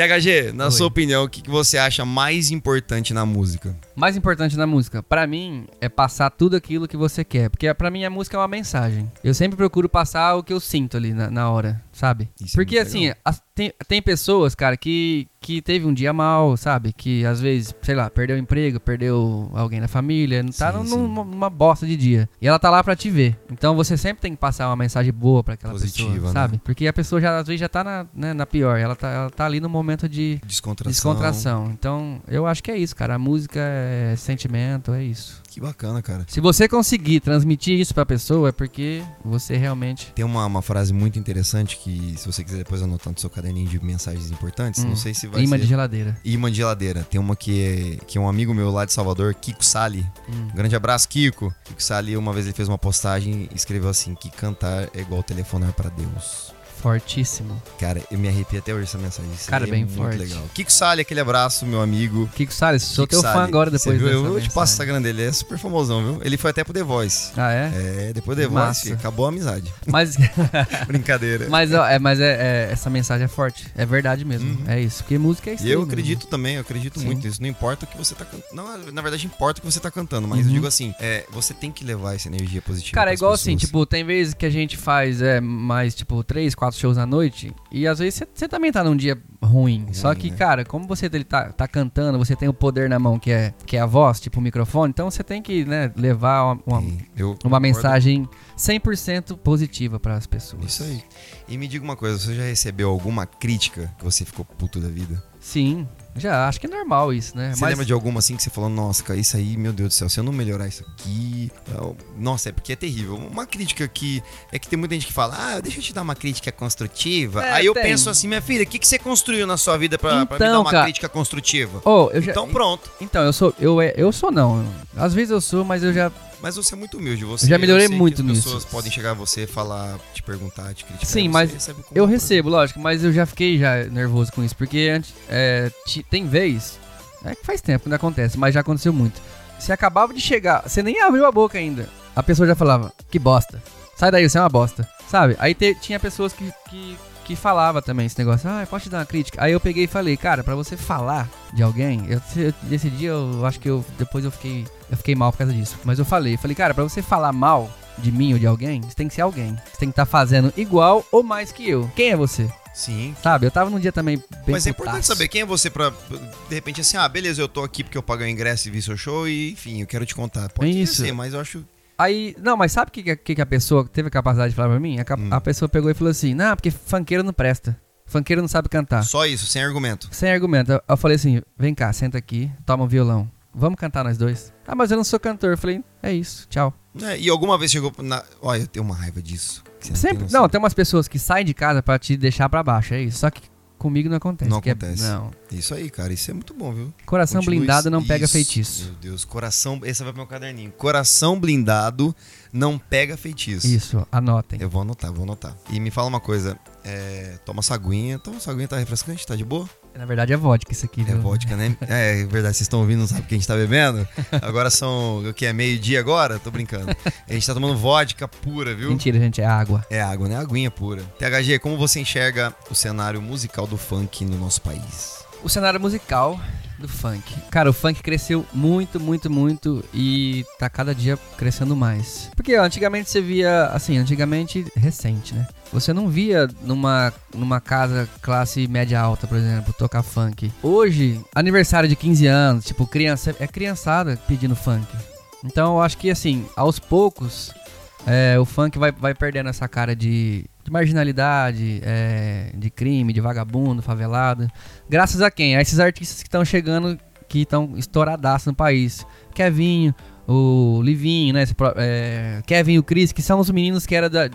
THG, na Oi. sua opinião, o que, que você acha mais importante na música? Mais importante na música, pra mim, é passar tudo aquilo que você quer. Porque pra mim a música é uma mensagem. Eu sempre procuro passar o que eu sinto ali na, na hora, sabe? Isso é Porque muito assim, as- tem, tem pessoas, cara, que, que teve um dia mal, sabe? Que às vezes, sei lá, perdeu o emprego, perdeu alguém na família, não tá Sim, num- sim. numa, numa bosta de dia. E ela tá lá pra te ver. Então você sempre tem que passar uma mensagem boa pra aquela Positiva, pessoa, né? sabe? Porque a pessoa já às vezes já tá na, né, na pior. Ela tá, ela tá ali no momento de Descontração. descontração. Então, eu acho que é isso, cara. A música é sentimento, é isso. Que bacana, cara. Se você conseguir transmitir isso pra pessoa, é porque você realmente. Tem uma, uma frase muito interessante que, se você quiser depois anotar no seu caderninho de mensagens importantes, Hum. não sei se vai Imã ser... de geladeira. Imã de geladeira. Tem uma que é, que é um amigo meu lá de Salvador, Kiko Sali. Hum. Um grande abraço, Kiko. Kiko Sali, uma vez ele fez uma postagem e escreveu assim: que cantar é igual telefonar pra Deus. Fortíssimo. Cara, eu me arrepio até hoje essa mensagem. Isso Cara, aí bem é muito forte. legal. Kiko Sali, aquele abraço, meu amigo. Kiko Salles, sou Kiko teu fã agora depois viu? Eu, eu te mensagem. passo o Instagram dele, é super famosão, viu? Ele foi até pro The Voice. Ah, é? É, depois do The Massa. Voice, acabou a amizade. Mas, Brincadeira. mas, ó, é, mas é, é- essa mensagem é forte. É verdade mesmo. Uhum. É isso. Porque música é isso. E eu mano. acredito também, eu acredito Sim. muito nisso. Não importa o que você tá cantando. Não, na verdade, importa o que você tá cantando, mas eu Uhum. digo assim, é, você tem que levar essa energia positiva. Cara, é igual assim, pessoas. tipo, tem vezes que a gente faz é, mais, tipo, três, quatro shows à noite, e às vezes você também tá num dia ruim. Ruim, Só que, né? cara, como você ele tá, tá cantando, você tem o poder na mão, que é, que é a voz, tipo o microfone, então você tem que, né, levar uma, uma, uma mensagem 100% positiva para as pessoas. Isso aí. E me diga uma coisa, você já recebeu alguma crítica que você ficou puto da vida? Sim, já, acho que é normal isso, né? Você lembra de alguma assim que você falou, nossa, cara, isso aí, meu Deus do céu, se eu não melhorar isso aqui. eu- Nossa, é porque é terrível. Uma crítica que. É que tem muita gente que fala, ah, deixa eu te dar uma crítica construtiva. É, aí eu tem. penso assim, minha filha, o que, que você construiu na sua vida pra, pra me Então, dar uma cara- crítica construtiva? Oh, eu já, Então pronto. então, eu sou, eu, é- eu sou não. Às vezes eu sou, mas eu já, Mas você é muito humilde. Você, Já melhorei muito as nisso. pessoas podem chegar a você, falar, te perguntar, te criticar. Sim, você mas Eu recebo, lógico, mas eu já fiquei já nervoso com isso, porque antes, é, tem vez, é que faz tempo que não acontece, mas já aconteceu muito. Você acabava de chegar, você nem abriu a boca ainda, a pessoa já falava, que bosta, sai daí, você é uma bosta, sabe? Aí te- tinha pessoas que, que, que falava também esse negócio, ah, pode te dar uma crítica. Aí eu peguei e falei, cara, pra você falar de alguém, eu, esse dia eu acho que eu, depois eu fiquei, eu fiquei mal por causa disso, mas eu falei, falei, cara, pra você falar mal de mim ou de alguém, você tem que ser alguém. Você tem que estar fazendo igual ou mais que eu. Quem é você? Sim. Sabe? Eu tava num dia também bem Mas é importante saber quem é você pra, de repente, assim, ah, beleza, eu tô aqui porque eu paguei o ingresso e vi seu show e, enfim, eu quero te contar. Pode Isso. ser, mas eu acho... Aí, não, mas sabe o que, que, que a pessoa teve a capacidade de falar pra mim? A, Hum. a pessoa pegou e falou assim: Não, porque funkeiro não presta. Funkeiro não sabe cantar. Só isso, sem argumento. Sem argumento. Eu- Eu falei assim: Vem cá, senta aqui, toma um violão. Vamos cantar nós dois. Ah, mas eu não sou cantor. Eu falei: É isso, tchau. É, e alguma vez chegou na... Olha, eu tenho uma raiva disso. você não tem Sempre. Não, tem umas pessoas que saem de casa pra te deixar pra baixo, é isso. Só que comigo não acontece. Não é- acontece. não. Isso aí, cara, isso é muito bom, viu? Coração Continue blindado isso- não pega isso. feitiço. Meu Deus, coração... Esse vai pro meu caderninho. Coração blindado não pega feitiço. Isso, anotem. Eu vou anotar, vou anotar. E me fala uma coisa, é, toma essa aguinha, toma essa aguinha, tá refrescante, tá de boa? Na verdade é vodka isso aqui, É viu? vodka, né? É, é verdade, vocês estão ouvindo, não sabem o que a gente tá bebendo? Agora são, o que, é meio-dia agora? Tô brincando. A gente tá tomando vodka pura, viu? Mentira, gente, é água. É água, né? Aguinha pura. THG, como você enxerga o cenário musical do funk no nosso país? O cenário musical do funk. Cara, o funk cresceu muito, muito, muito e tá cada dia crescendo mais. Porque ó, antigamente você via, assim, antigamente recente, né? Você não via numa, numa casa classe média alta, por exemplo, tocar funk. Hoje, aniversário de 15 anos, tipo, criança, é criançada pedindo funk. Então eu acho que assim, aos poucos, é, o funk vai, vai perdendo essa cara de, de marginalidade, é, de crime, de vagabundo, favelado. Graças a quem? A esses artistas que estão chegando, que estão estouradaços no país. Kevinho, o Livinho, né? esse é, Kevin e o Chris, que são os meninos que era da.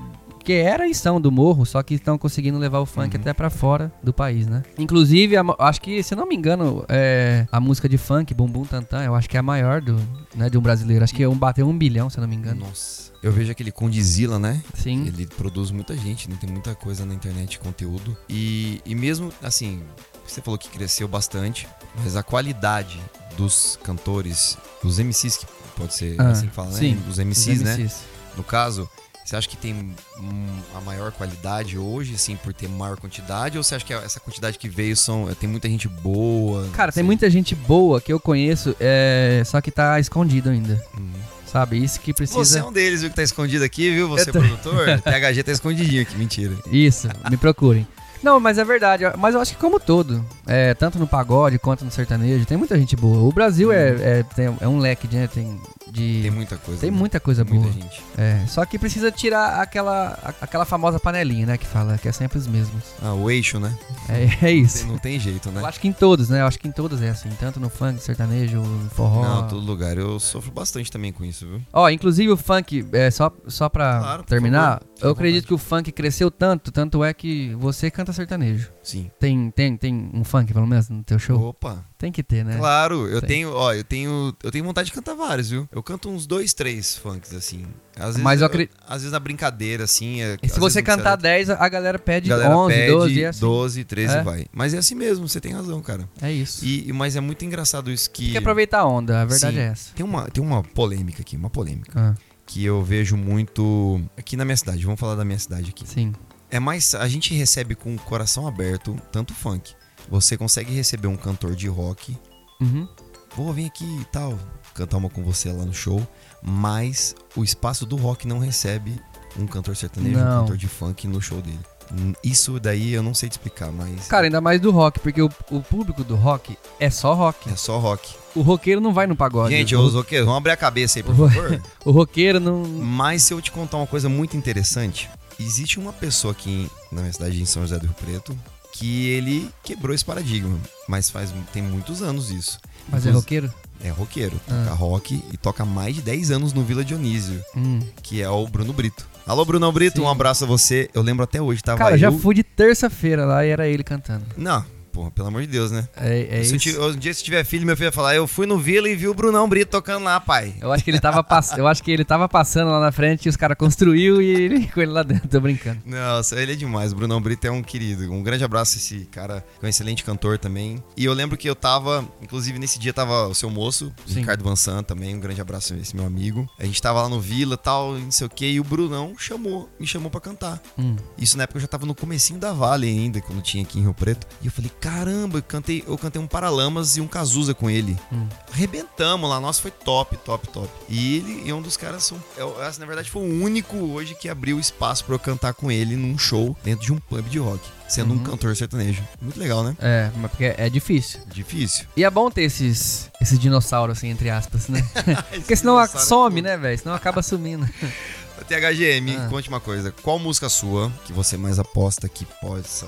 Que era e são do morro, só que estão conseguindo levar o funk Uhum. até pra fora do país, né? Inclusive, a acho que, se eu não me engano, é, a música de funk, Bumbum Tantan, eu acho que é a maior do, né, de um brasileiro. Acho que é um, bateu um bilhão, se eu não me engano. Nossa. Eu vejo aquele Condizila, né? Sim. Ele produz muita gente, né? tem muita coisa na internet, conteúdo. E, e mesmo, assim, você falou que cresceu bastante, mas a qualidade dos cantores, dos MCs, que pode ser Ah, assim que fala, sim, né? Os MCs, Os né? MCs. No caso, você acha que tem a maior qualidade hoje, assim, por ter maior quantidade? Ou você acha que essa quantidade que veio são. Tem muita gente boa? Cara, tem assim? muita gente boa que eu conheço, é, só que tá escondido ainda. Hum. Sabe? Isso que Você precisa. é um deles, viu, que tá escondido aqui, viu? Você, tô- produtor? THG tá escondidinho aqui, mentira. Isso, me procurem. Não, mas é verdade. Mas eu acho que como todo, é, tanto no pagode quanto no sertanejo, tem muita gente boa. O Brasil é, é, tem- é um leque né, tem, de- Tem muita coisa. tem né? muita coisa Muita boa. gente. É, só que precisa tirar aquela, aquela famosa panelinha, né, que fala, que é sempre os mesmos. Ah, o eixo, né? É, é isso. Não tem jeito, né? Eu acho que em todos, né? Eu acho que em todos é assim, tanto no funk, sertanejo, no forró. Não, todo lugar. Eu sofro bastante também com isso, viu? Ó, inclusive o funk, é, só, só pra Claro, terminar, eu acredito vontade. que o funk cresceu tanto, tanto é que você canta sertanejo. Sim. Tem, tem, tem um funk, pelo menos, no teu show? Opa. Tem que ter, né? Claro, eu Tem. tenho, ó, eu tenho, eu tenho vontade de cantar vários, viu? Eu canto uns dois, três funks assim. Às vezes, Mas eu acre- às vezes na brincadeira assim, é, E se você vezes cantar serve. 10, a galera pede galera 11, pede 12 e assim. 12, 13 É. vai. Mas é assim mesmo, você tem razão, cara. É isso. E, e- mas é muito engraçado isso que Tem que aproveitar a onda, a verdade Sim. é essa. tem uma tem uma polêmica aqui, uma polêmica Ah, que eu vejo muito aqui na minha cidade. Vamos falar da minha cidade aqui. sim. É mais. A gente recebe com o coração aberto tanto funk. Você consegue receber um cantor de rock. Uhum. Vou vir aqui e tal, cantar uma com você lá no show. Mas o espaço do rock não recebe um cantor sertanejo, um Não. cantor de funk no show dele. Isso daí eu não sei te explicar, mas. Cara, ainda mais do rock, porque o, o público do rock é só rock. é só rock. O roqueiro não vai no pagode. Gente, os roqueiros, vamos abrir a cabeça aí, por o- favor. o roqueiro não. Mas se eu te contar uma coisa muito interessante, existe uma pessoa aqui na minha cidade em São José do Rio Preto que ele quebrou esse paradigma, mas faz tem muitos anos isso. Mas é Inclusive- roqueiro? É roqueiro, Ah. toca rock e toca mais de 10 anos no Vila Dionísio, Hum. que é o Bruno Brito. Alô, Bruno Brito, Sim. um abraço a você. Eu lembro até hoje, tava Cara, eu... já fui de terça-feira lá e era ele cantando. Não, porra, pelo amor de Deus, né? É, é se isso. um dia se tiver filho, meu filho vai falar, eu fui no Vila e vi o Brunão Brito tocando lá, pai. Eu acho que ele tava pass... eu acho que ele tava passando lá na frente e os caras construiu e ele com ele lá dentro, tô brincando. Nossa, ele é demais. O Brunão Brito é um querido. Um grande abraço a esse cara, que é um excelente cantor também. E eu lembro que eu tava, inclusive nesse dia tava o seu moço, o Sim. Ricardo Vansan também. Um grande abraço a esse meu amigo. A gente tava lá no Vila tal, não sei o que, e o Brunão chamou, me chamou pra cantar. Hum. Isso na época eu já tava no comecinho da Vale ainda, quando tinha aqui em Rio Preto. E eu falei, Caramba, eu cantei, eu cantei um Paralamas e um Cazuza com ele. Hum. Arrebentamos lá, nossa, foi top, top, top. E ele é um dos caras, são, é, essa, na verdade foi o único hoje que abriu espaço pra eu cantar com ele num show dentro de um pub de rock, sendo um Uhum. cantor sertanejo. Muito legal, né? É, mas porque é difícil. Difícil. E é bom ter esses, esses dinossauros, assim, entre aspas, né? Porque senão a- some, né, velho? Senão acaba sumindo. THG, me Ah. conte uma coisa. Qual música sua que você mais aposta que possa,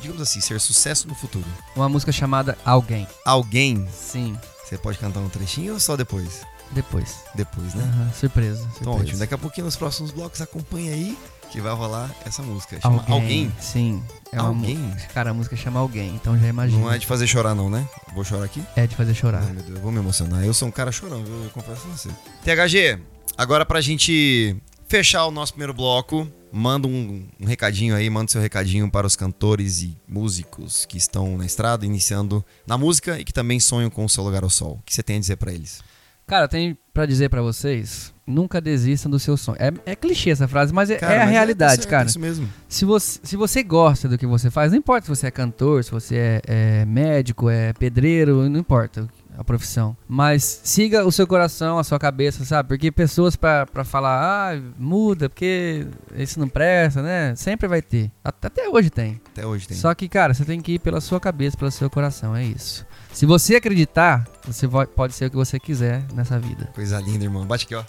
digamos assim, ser sucesso no futuro? Uma música chamada Alguém. Alguém, Sim, você pode cantar um trechinho ou só depois? depois. Depois, né? Aham, surpresa, surpresa. Então, ótimo. Daqui a pouquinho, nos próximos blocos, acompanha aí que vai rolar essa música. Chama Alguém. Alguém. Sim. É uma Alguém? Cara, a música chama Alguém, então já imagina. Não é de fazer chorar, não, né? Vou chorar aqui? É de fazer chorar. Ai, meu Deus, eu vou me emocionar. Eu sou um cara chorão, viu? Eu confesso a você. THG, agora pra gente fechar o nosso primeiro bloco, manda um, um recadinho aí, manda seu recadinho para os cantores e músicos que estão na estrada, iniciando na música e que também sonham com o seu lugar ao sol. O que você tem a dizer pra eles? Cara, eu tenho pra dizer pra vocês, nunca desistam do seu sonho. É, é clichê essa frase, mas é, Cara, é a mas realidade, tá certo, cara. É isso mesmo. Se você, se você gosta do que você faz, não importa se você é cantor, se você é, é médico, é pedreiro, não importa a profissão. Mas siga o seu coração, a sua cabeça, sabe? Porque pessoas pra, pra falar, ah, muda, porque isso não presta, né? Sempre vai ter. Até até hoje tem. Até hoje tem. Só que, cara, você tem que ir pela sua cabeça, pelo seu coração, é isso. Se você acreditar, você vo- pode ser o que você quiser nessa vida. Coisa linda, irmão. Bate aqui, ó.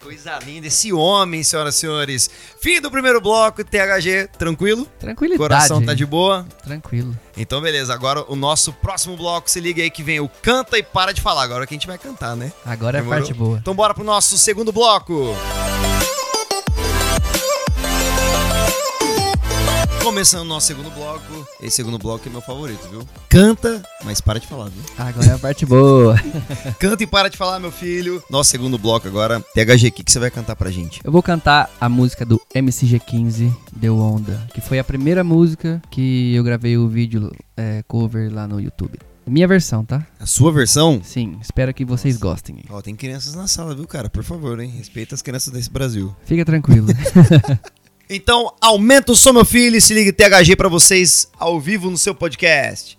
Coisa linda. Esse homem, senhoras e senhores. Fim do primeiro bloco, THG. Tranquilo? Tranquilidade. Coração tá de boa? Tranquilo. Então, beleza. Agora o nosso próximo bloco, se liga aí que vem o Canta e Para de Falar. Agora que a gente vai cantar, né? Agora é a Demorou? parte boa. Então bora pro nosso segundo bloco. Começando o nosso segundo bloco. Esse segundo bloco é meu favorito, viu? Canta, mas para de falar, viu? Agora é a parte boa. Canta e para de falar, meu filho. Nosso segundo bloco agora. THG, o que, que você vai cantar pra gente? Eu vou cantar a música do MCG15, Deu Onda, que foi a primeira música que eu gravei o vídeo é, cover lá no YouTube. Minha versão, tá? A sua versão? Sim, espero que vocês gostem. Ó, tem crianças na sala, viu, cara? Por favor, hein? Respeita as crianças desse Brasil. Fica tranquilo. Então, aumenta o som, meu filho, e se liga THG pra vocês ao vivo no seu podcast.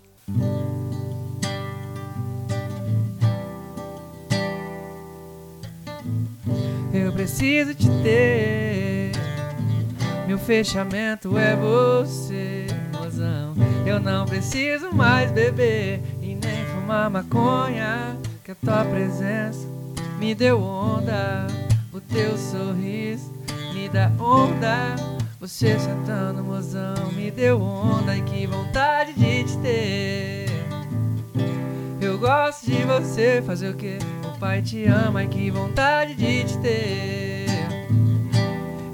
Eu preciso te ter. Meu fechamento é você, mozão. Eu não preciso mais beber e nem fumar maconha. Que a tua presença me deu onda. O teu sorriso me dá onda. Você sentando, mozão, me deu onda. E que vontade de te ter. Eu gosto de você, fazer o que? O pai te ama e que vontade de te ter.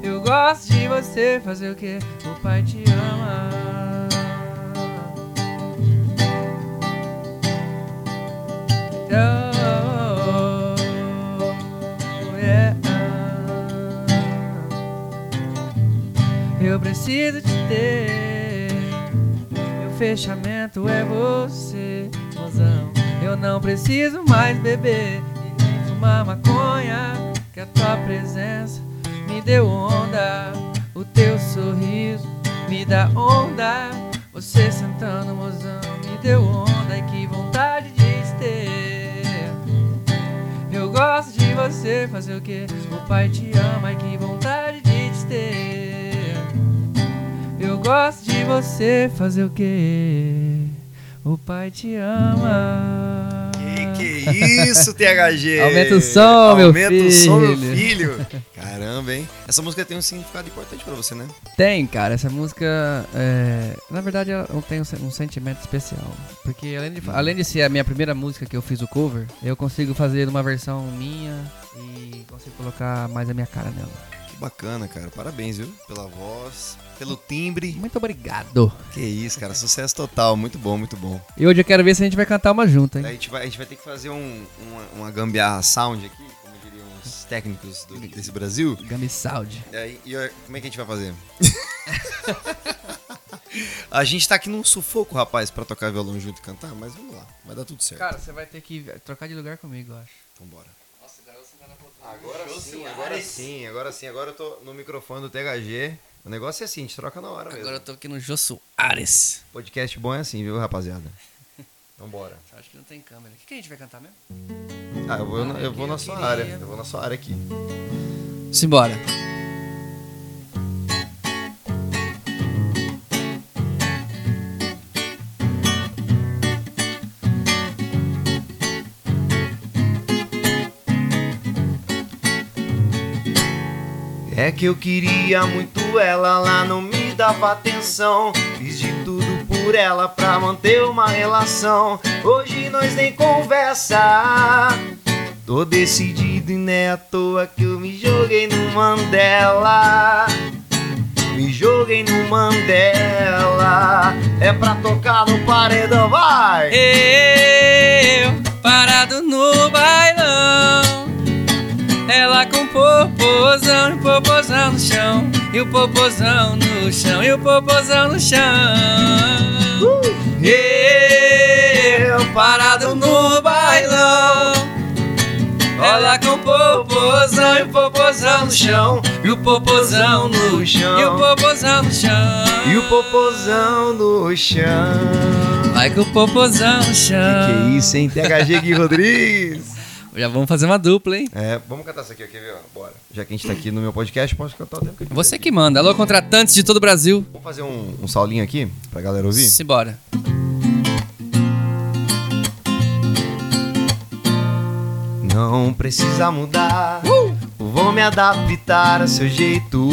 Eu gosto de você, fazer o que? O pai te ama. Oh, Eu preciso te ter. Meu fechamento é você, mozão. Eu não preciso mais beber e nem fumar maconha. Que a tua presença me deu onda. O teu sorriso me dá onda. Você sentando, mozão, me deu onda. E que vontade de te ter. Eu gosto de você, fazer o que? O pai te ama. E que vontade de te ter. Eu gosto de você, fazer o que? O pai te ama. Que que isso, THG? Aumenta o som, meu Aumenta o som, meu filho. filho. Caramba, hein? Essa música tem um significado importante pra você, né? Tem, cara, essa música, é, na verdade, ela tem um, se- um sentimento especial. Porque além de, além de ser a minha primeira música que eu fiz o cover, eu consigo fazer uma versão minha e consigo colocar mais a minha cara nela. Que bacana, cara. Parabéns, viu? Pela voz, pelo timbre. Muito obrigado. Que isso, cara. Sucesso total. Muito bom, muito bom. E hoje eu quero ver se a gente vai cantar uma junto, A hein? gente vai, a gente vai ter que fazer um, uma, uma gambiarra sound aqui, como diriam os técnicos do- desse Brasil. Gami Sound. E aí, e como é que a gente vai fazer? a gente tá aqui num sufoco, rapaz, pra tocar violão junto e cantar, mas vamos lá. Vai dar tudo certo. Cara, você vai ter que trocar de lugar comigo, eu acho. Vambora. Agora sim, agora sim, agora sim. Agora eu tô no microfone do THG. O negócio é assim, a gente troca na hora mesmo. Agora eu tô aqui no Jô Soares. Podcast bom é assim, viu, rapaziada? Vambora. Acho que não tem câmera. O que, que a gente vai cantar mesmo? Ah, eu vou, na- eu vou na sua área. Eu vou na sua área aqui. Simbora. É que eu queria muito ela, lá não me dava atenção. Fiz de tudo por ela pra manter uma relação. Hoje nós nem conversa. Tô decidido e não é à toa que eu me joguei no Mandela. Me joguei no Mandela. É pra tocar no paredão, vai! Eu, parado no bailão. Ela com popozão, e popozão no chão. E o popozão no chão, e o popozão no chão. Eu, parado no bailão. Ela com popozão, e o popozão no chão. E o popozão no chão, e o popozão no chão. E o popozão no chão. Vai com o popozão no chão. Que é isso, hein? THG Gui Rodrigues. Já vamos fazer uma dupla, hein? É, vamos cantar isso aqui, quer ver? Bora. Já que a gente tá aqui no meu podcast, posso cantar o tempo que. Você que manda. Alô, contratantes de todo o Brasil. Vamos fazer um, um saulinho aqui pra galera ouvir? Simbora. Não precisa mudar. Vou me adaptar a seu jeito,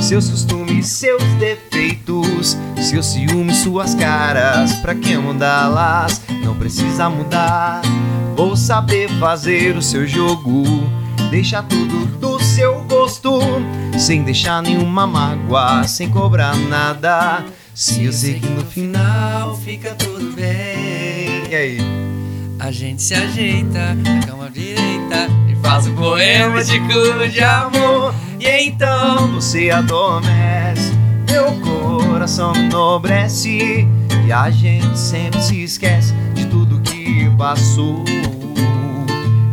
seus costumes, seus defeitos, seus ciúmes, suas caras. Pra que mudá-las? Não precisa mudar. Vou saber fazer o seu jogo, deixar tudo do seu gosto, sem deixar nenhuma mágoa, sem cobrar nada. Se eu sei que no final fica tudo bem. E aí? A gente se ajeita, na cama direita e faz um poema de cor de amor. E então você adormece, meu coração enobrece e a gente sempre se esquece passou.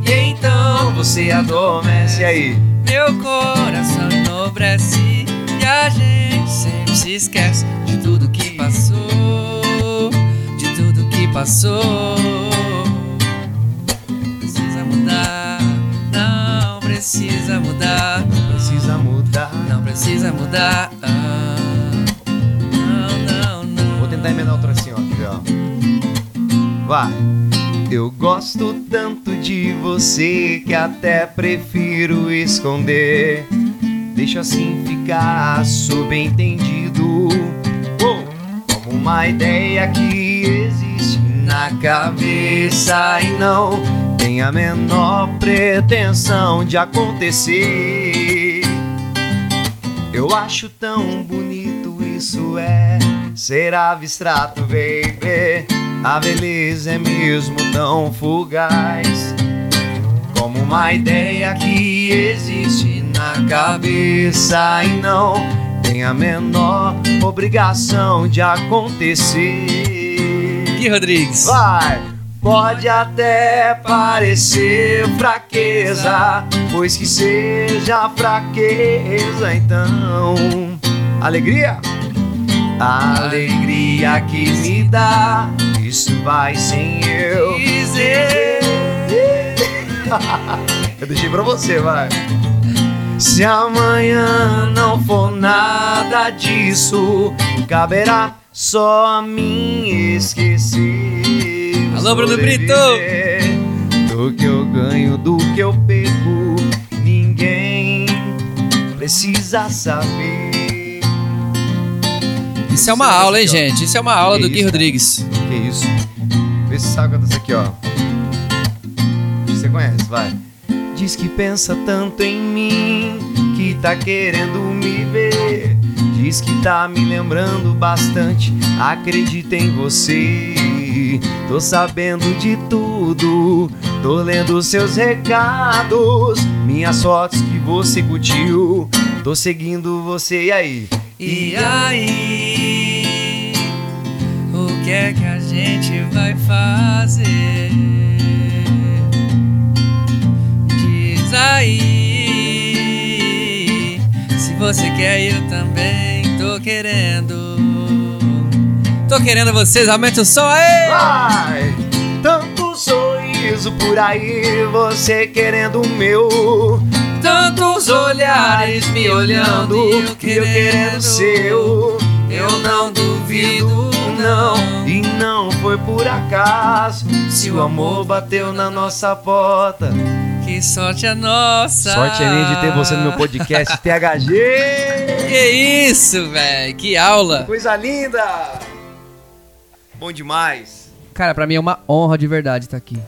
E então você adormece e aí. Meu coração enobrece e a gente sempre se esquece de tudo que passou, de tudo que passou. Precisa mudar, não precisa mudar, Precisa mudar. não precisa mudar. ah. Não, não, não. Vou tentar emendar outra assim, ó. Quer ver, ó. Vai. Eu gosto tanto de você que até prefiro esconder. Deixa assim ficar subentendido. Oh, como uma ideia que existe na cabeça e não tem a menor pretensão de acontecer. Eu acho tão bonito isso é ser abstrato, baby. A beleza é mesmo tão fugaz como uma ideia que existe na cabeça e não tem a menor obrigação de acontecer. Gui Rodrigues. Vai! Pode até parecer fraqueza, pois que seja fraqueza, então. Alegria? A alegria que me dá, isso vai sem eu Dizer. Eu deixei pra você, vai. Se amanhã não for nada disso, caberá só a mim esquecer. Alô, Bruno Brito! Do que eu ganho, do que eu perco, ninguém precisa saber. Isso é uma aula, hein, gente? Isso é uma aula do Gui cara? Rodrigues. Que isso? Vê se sabe cantar aqui, ó. Você conhece, vai. Diz que pensa tanto em mim, que tá querendo me ver. Diz que tá me lembrando bastante, acredita em você. Tô sabendo de tudo, tô lendo seus recados, minhas fotos que você curtiu. Tô seguindo você e aí? E aí, que é que a gente vai fazer? Diz aí, se você quer eu também. querendo. Tô querendo vocês, aumente o som aí! Vai! Tanto sorriso por aí, você querendo o meu. Tantos olhares me olhando e eu querendo seu. Eu não duvido, não. E não foi por acaso se o amor bateu na nossa porta. Que sorte a nossa! Sorte é minha de ter você no meu podcast THG! Que isso, velho! Que aula! Coisa linda! Bom demais! Cara, pra mim é uma honra de verdade estar aqui.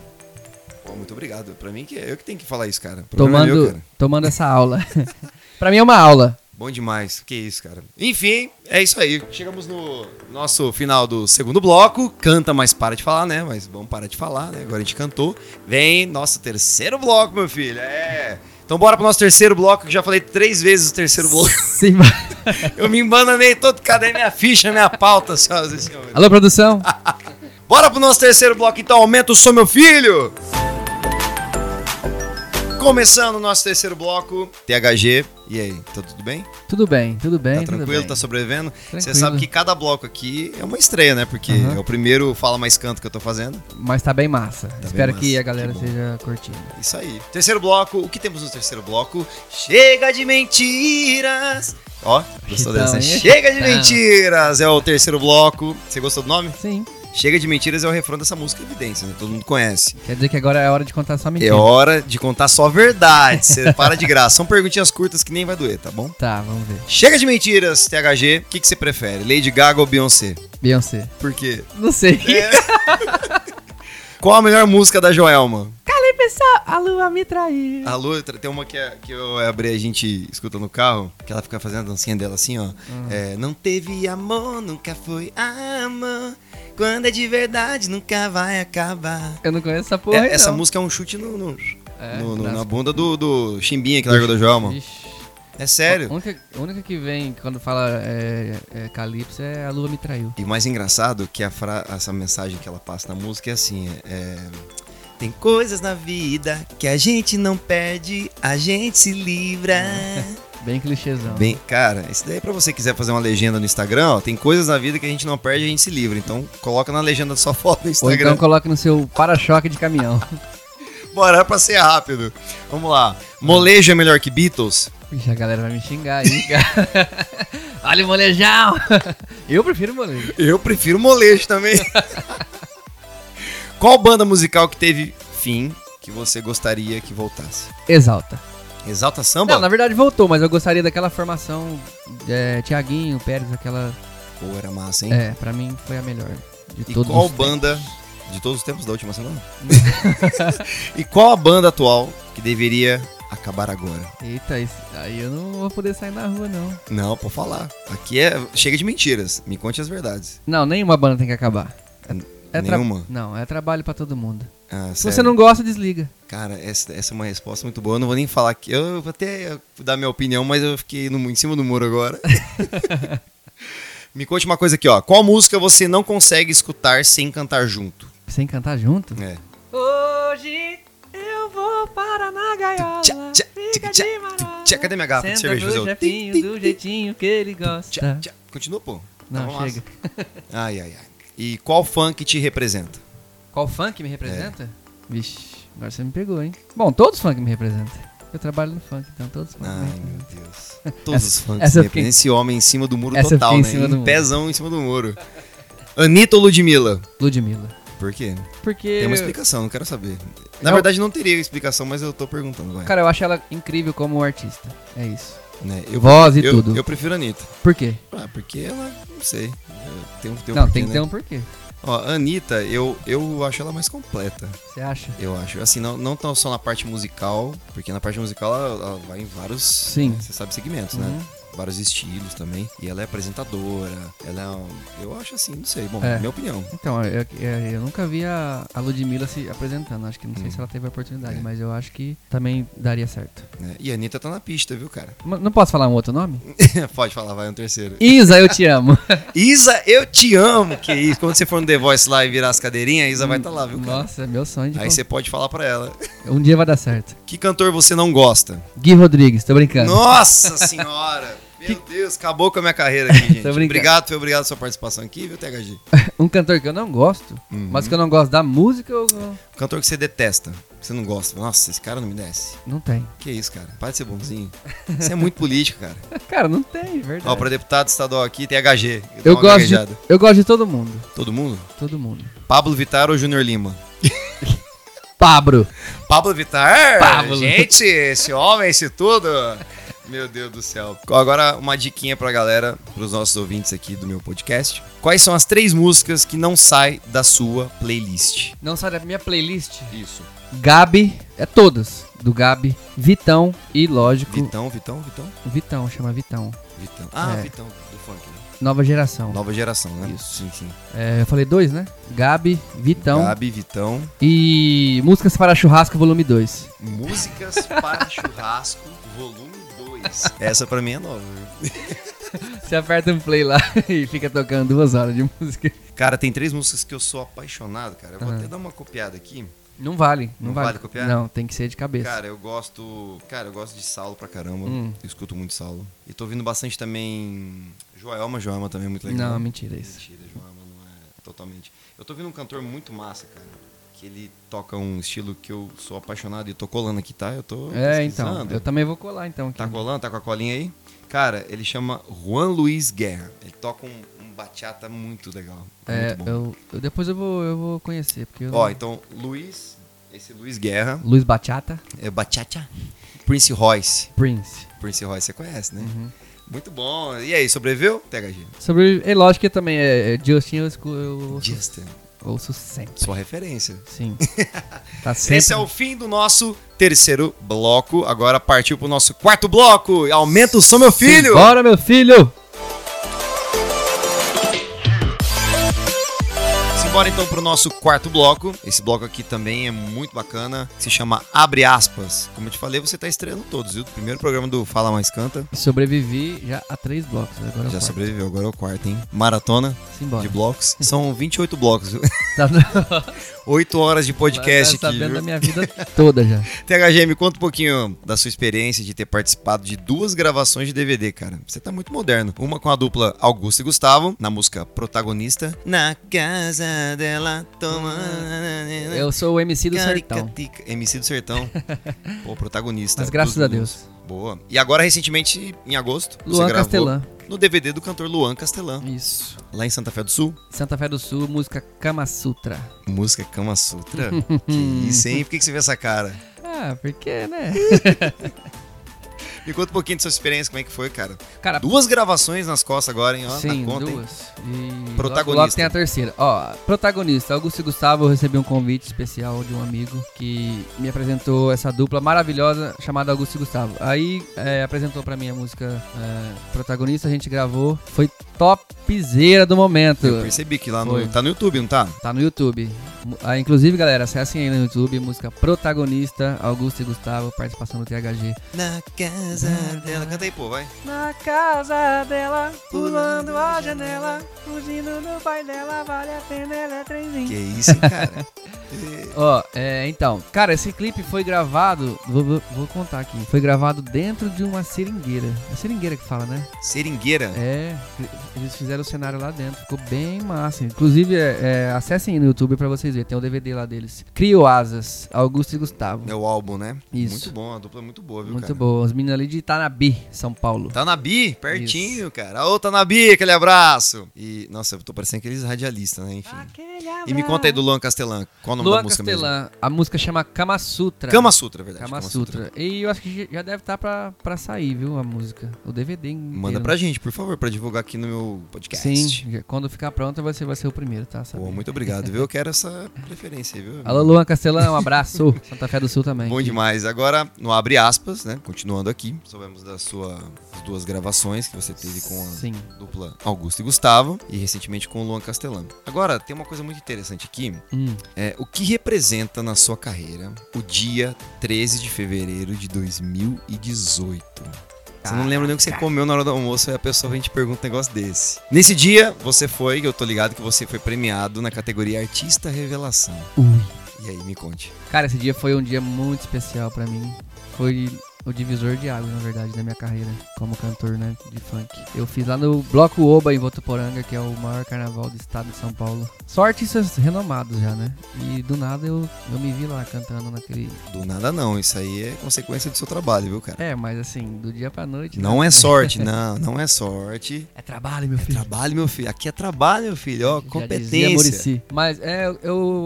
Pô, muito obrigado. Pra mim que é eu que tenho que falar isso, cara. O programa é Tomando, meu, cara. tomando essa aula. pra mim é uma aula. Bom demais. Que isso, cara. Enfim, é isso aí. Chegamos no nosso final do segundo bloco. Canta, mas para de falar, né? Mas vamos parar de falar, né? Agora a gente cantou. Vem nosso terceiro bloco, meu filho. É. Então bora pro nosso terceiro bloco, que já falei três vezes o terceiro bloco. Sim, Eu me embananei todo, cadê minha ficha, minha pauta, senhoras e senhores? Alô, produção? Bora pro nosso terceiro bloco, então. Aumenta o som, meu filho! Começando o nosso terceiro bloco, THG. E aí, tá tudo bem? Tudo bem, tudo bem. Tá tudo tranquilo? bem. Tá sobrevivendo? Você sabe que cada bloco aqui é uma estreia, né? Porque é o primeiro Fala Mais Canto que eu tô fazendo. Mas tá bem massa. bem Espero massa, que a galera que esteja curtindo. Isso aí. Terceiro bloco, o que temos no terceiro bloco? Chega de mentiras! Ó, gostou Então, dessa? Chega de Então. mentiras! É o terceiro bloco. Você gostou do nome? Sim. Chega de mentiras é o refrão dessa música, evidência, né? Todo mundo conhece. Quer dizer que agora é hora de contar só mentira. É hora de contar só verdade. Você para de graça. São perguntinhas curtas que nem vai doer, tá bom? Tá, vamos ver. Chega de mentiras, THG. O que, que você prefere? Lady Gaga ou Beyoncé? Beyoncé. Por quê? Não sei. É. Qual a melhor música da Joelma? Calei, pessoal, a lua me traiu. A Lu, tem uma que, é- que eu abri a gente escuta no carro, que ela fica fazendo a dancinha dela assim, ó. É, não teve amor, nunca foi amor. Quando é de verdade, nunca vai acabar. Eu não conheço essa porra É, essa não. música é um chute no, no- É, no- no- na bunda do, do Chimbinha que largou da Joelma. Ixi. É sério. A única, a única que vem quando fala é, é Calypso é a lua me traiu. E o mais engraçado que a fra- essa mensagem que ela passa na música é assim: é, tem coisas na vida que a gente não perde, a gente se livra. Bem clichêzão. Bem, cara, isso daí é pra você quiser fazer uma legenda no Instagram, ó, tem coisas na vida que a gente não perde, a gente se livra. Então coloca na legenda da sua foto no Ou Instagram. então coloque no seu para-choque de caminhão. Bora pra ser rápido. Vamos lá. Molejo é melhor que Beatles? Ixi, a galera vai me xingar aí, cara. Olha o molejão! Eu prefiro molejo. Eu prefiro molejo também. Qual banda musical que teve fim que você gostaria que voltasse? Exalta. Exalta Samba? Não, na verdade voltou, mas eu gostaria daquela formação é, Tiaguinho, Pérez, aquela. Pô, era massa, hein? É, pra mim foi a melhor. De E todos qual banda de todos os tempos da última semana? e qual a banda atual que deveria acabar agora? tempos. Eita, isso- aí eu não vou poder sair na rua, não. Não, pode falar. Aqui é chega de mentiras. Me conte as verdades. Não, nenhuma banda tem que acabar. É tra- Nenhuma? Não, é trabalho pra todo mundo. Ah, Se sério? você não gosta, desliga. Cara, essa, essa é uma resposta muito boa. Eu não vou nem falar aqui. Eu vou até dar minha opinião, mas eu fiquei no- em cima do muro agora. Me conte uma coisa aqui, ó. Qual música você não consegue escutar sem cantar junto? Sem cantar junto? É. Hoje eu vou para na gaiola. Tchá, tchá, fica tchá, de marola. tchá. Cadê minha garrafa de cerveja? Fazer no o chefinho tim, tim, do jeitinho que ele gosta. Tchá, tchá. Continua, pô. Não, massa. chega. Ai, ai, ai. E qual funk te representa? Qual funk me representa? Vixe, agora você me pegou, hein? Bom, todos os funk me representam. Eu trabalho no funk, então todos os funk Ai, meu Deus. Todos os essa eu me fiquei- representam. Esse homem em cima do muro Essa total, fiquei em né? cima do Em muro. Pezão em cima do muro. Anitta ou Ludmilla? Ludmilla. Por quê? Porque. Tem uma explicação, não quero saber. Na Eu- verdade, não teria explicação, mas eu tô perguntando, vai. Cara, eu acho ela incrível como artista. É isso. Né, Eu, Voz e eu, tudo. Eu prefiro a Anitta. Por quê? Ah, porque ela, não sei. Tem um, tem um não, porquê, tem que né? ter um porquê. Ó, a Anitta, eu, eu acho ela mais completa. Você acha? Eu acho. Assim, não, não tão só na parte musical, porque na parte musical ela, ela vai em vários. Sim. Você sabe segmentos, né? Uhum. Vários estilos também. E ela é apresentadora. Ela é. um- eu acho assim, não sei. Bom, É. minha opinião. Então, eu, eu- eu nunca vi a, a Ludmilla se apresentando. Acho que não sei Hum. se ela teve a oportunidade, É. mas eu acho que também daria certo. né? E a Anitta tá na pista, viu, cara? M- Não posso falar um outro nome? Pode falar, vai um terceiro. Isa, eu te amo. Isa, eu te amo. Que isso. Quando você for no The Voice lá e virar as cadeirinhas, a Isa vai estar lá, viu, cara? Nossa, é meu sonho Aí você pode falar pra ela. Um dia vai dar certo. Que cantor você não gosta? Gui Rodrigues, tô brincando. Nossa senhora! Meu Deus, acabou com a minha carreira aqui, gente. obrigado, foi obrigado pela sua participação aqui, viu, THG? Um cantor que eu não gosto, Uhum. mas que eu não gosto da música, eu... eu- Cantor que você detesta, que você não gosta. Nossa, esse cara não me desce. não tem. Que isso, cara? Para de ser bonzinho. Você é muito político, cara. Cara, não tem, verdade. Ó, pra deputado estadual aqui, THG. Eu, uma gosto de, eu gosto de todo mundo. Todo mundo? Todo mundo. Pablo Vittar ou Júnior Lima? Pablo. Pablo Vittar? Pablo. Gente, esse homem, esse tudo. Meu Deus do céu. Agora, uma diquinha pra galera, pros nossos ouvintes aqui do meu podcast. Quais são as três músicas que não saem da sua playlist? Não sai da minha playlist. Isso. Gabi, é todas. Do Gabi, Vitão e, lógico, Vitão, Vitão, Vitão? Vitão, chama Vitão. Vitão. Ah, É. Vitão, do funk, né? Nova geração. Nova geração, né? Isso. Sim, sim. É, eu falei dois, né? Gabi, Vitão Gabi, Vitão. e Músicas para Churrasco, volume 2. Músicas para churrasco, volume 2. Essa pra mim é nova? Você aperta um play lá e fica tocando duas horas de música. Cara, tem três músicas que eu sou apaixonado, cara. Eu vou até dar uma copiada aqui. Não vale, não, Não vale. vale copiar? Não, tem que ser de cabeça. Cara, eu gosto. Cara, eu gosto de Saulo pra caramba. Hum. Eu escuto muito Saulo. E tô ouvindo bastante também. Joelma, Joelma também é muito legal. não, mentira isso. Mentira, Joelma não é totalmente. Eu tô ouvindo um cantor muito massa, cara. Que ele toca um estilo que eu sou apaixonado e tô colando aqui, tá? Eu tô. É, então. Eu também vou colar então aqui. Tá colando? Tá com a colinha aí? Cara, ele chama Juan Luiz Guerra. Ele toca um, um bachata muito legal. É, muito bom. eu, eu- depois eu vou, eu vou conhecer, porque Ó, não- então, Luiz, esse Luiz Guerra, Luiz Bachata, é bachata. Prince Royce. Prince. Prince Royce você conhece, né? Uhum. Muito bom. E aí, sobreviveu? THG. Sobre. É lógico que também é, é Justin, eu, Justin. Ouço sempre. Sua referência. Sim. Tá sempre. Esse é o fim do nosso terceiro bloco. Agora partiu pro nosso quarto bloco. Aumenta o som, meu filho! Bora, meu filho! Simbora então pro nosso quarto bloco. Esse bloco aqui também é muito bacana. Se chama Abre Aspas. Como eu te falei, você tá estreando todos, viu? Primeiro programa do Fala Mais Canta. Sobrevivi já a três blocos. Agora é Já sobreviveu, agora é o quarto, hein? Maratona Simbora. de blocos. São 28 blocos, viu? Tá, 8 horas de podcast tá aqui, sabendo viu? da minha vida toda já. THG, me conta um pouquinho da sua experiência de ter participado de duas gravações de DVD, cara. Você tá muito moderno. Uma com a dupla Augusto e Gustavo, na música Protagonista. Na casa dela, toma... Eu sou o MC do Sertão. Caricatica. MC do Sertão. Pô, protagonista. Mas graças dos a. Deus. Boa. E agora, recentemente, em agosto, você Luan gravou Castelã. no DVD do cantor Luan Castelã, Isso. lá em Santa Fé do Sul. Santa Fé do Sul, música Kama Sutra. Música Kama Sutra. que isso, hein? Por que que você vê essa cara? Ah, porque, né? Me conta um pouquinho da sua experiência, como é que foi, cara. Cara, Duas gravações nas costas agora, hein? Ó, Sim, na conta, hein? duas. E Protagonista. Logo, logo tem a terceira. Ó, protagonista, Augusto e Gustavo, eu recebi um convite especial de um amigo que me apresentou essa dupla maravilhosa chamada Augusto e Gustavo. Aí é, apresentou pra mim a música é, protagonista, a gente gravou. Foi topzera do momento. Eu percebi que lá no, Foi. tá no YouTube, não tá? Tá no YouTube. Ah, inclusive, galera, acessem aí no YouTube, música protagonista, Augusto e Gustavo, participação do THG. Na casa dela. Canta aí, pô, vai. Na casa dela, pulando a janela, fugindo do pai dela, vale a pena, ela é trenzinho. Que isso, hein, cara? Ó, é, então, cara, esse clipe foi gravado, vou, vou- contar aqui, foi gravado dentro de uma seringueira. É seringueira que fala, né? Seringueira. É, eles fizeram o cenário lá dentro, ficou bem massa. Inclusive, é, é, acessem aí no YouTube pra vocês verem, tem o DVD lá deles. Crio Asas, Augusto e Gustavo. É o álbum, né? Isso. Muito bom, a dupla é muito boa, viu, Muito cara? boa, os meninos ali de Itanabi, São Paulo. Tá na Bi, pertinho, cara. Ô, tá na Bi, aquele abraço. E, nossa, eu tô parecendo aqueles radialistas, né? Enfim. E me conta aí do Luan Castelã. Qual o nome Luan da música mesmo? Castelã, a música chama Kama Sutra. Kama Sutra, é verdade. Kama Sutra. E eu acho que já deve estar pra, pra sair, viu, a música. O DVD inteiro. Manda pra gente, por favor, pra divulgar aqui no meu podcast. Sim, quando ficar pronto você vai ser o primeiro, tá? Pô, muito obrigado, viu? Eu quero essa preferência aí, viu? Alô, Luan Castelã, um abraço. Santa Fé do Sul também. Bom demais. Agora, no abre aspas, né? Continuando aqui, soubemos das suas duas gravações que você teve com a Sim. dupla Augusto e Gustavo e recentemente com o Luan Castelã. Agora, tem uma coisa muito interessante aqui. Hum. É, o que representa na sua carreira o dia 13 de fevereiro de 2018? Você não lembra nem o que você comeu na hora do almoço e a pessoa vem te pergunta um negócio desse. Nesse dia, você foi, eu tô ligado que você foi premiado na categoria Artista Revelação. Ui. E aí, me conte. Cara, esse dia foi um dia muito especial pra mim. Foi o divisor de águas, na verdade, da minha carreira como cantor, né, de funk. Eu fiz lá no Bloco Oba, em Votuporanga, que é o maior carnaval do estado de São Paulo. Só artistas renomados já, né? E do nada eu, eu me vi lá cantando naquele... Do nada não, isso aí é consequência do seu trabalho, viu, cara? É, mas assim, do dia pra noite... Não né? é sorte, não, não é sorte. É trabalho, meu É filho. trabalho, meu filho. Aqui é trabalho, meu filho, ó, competência. Mas é, eu-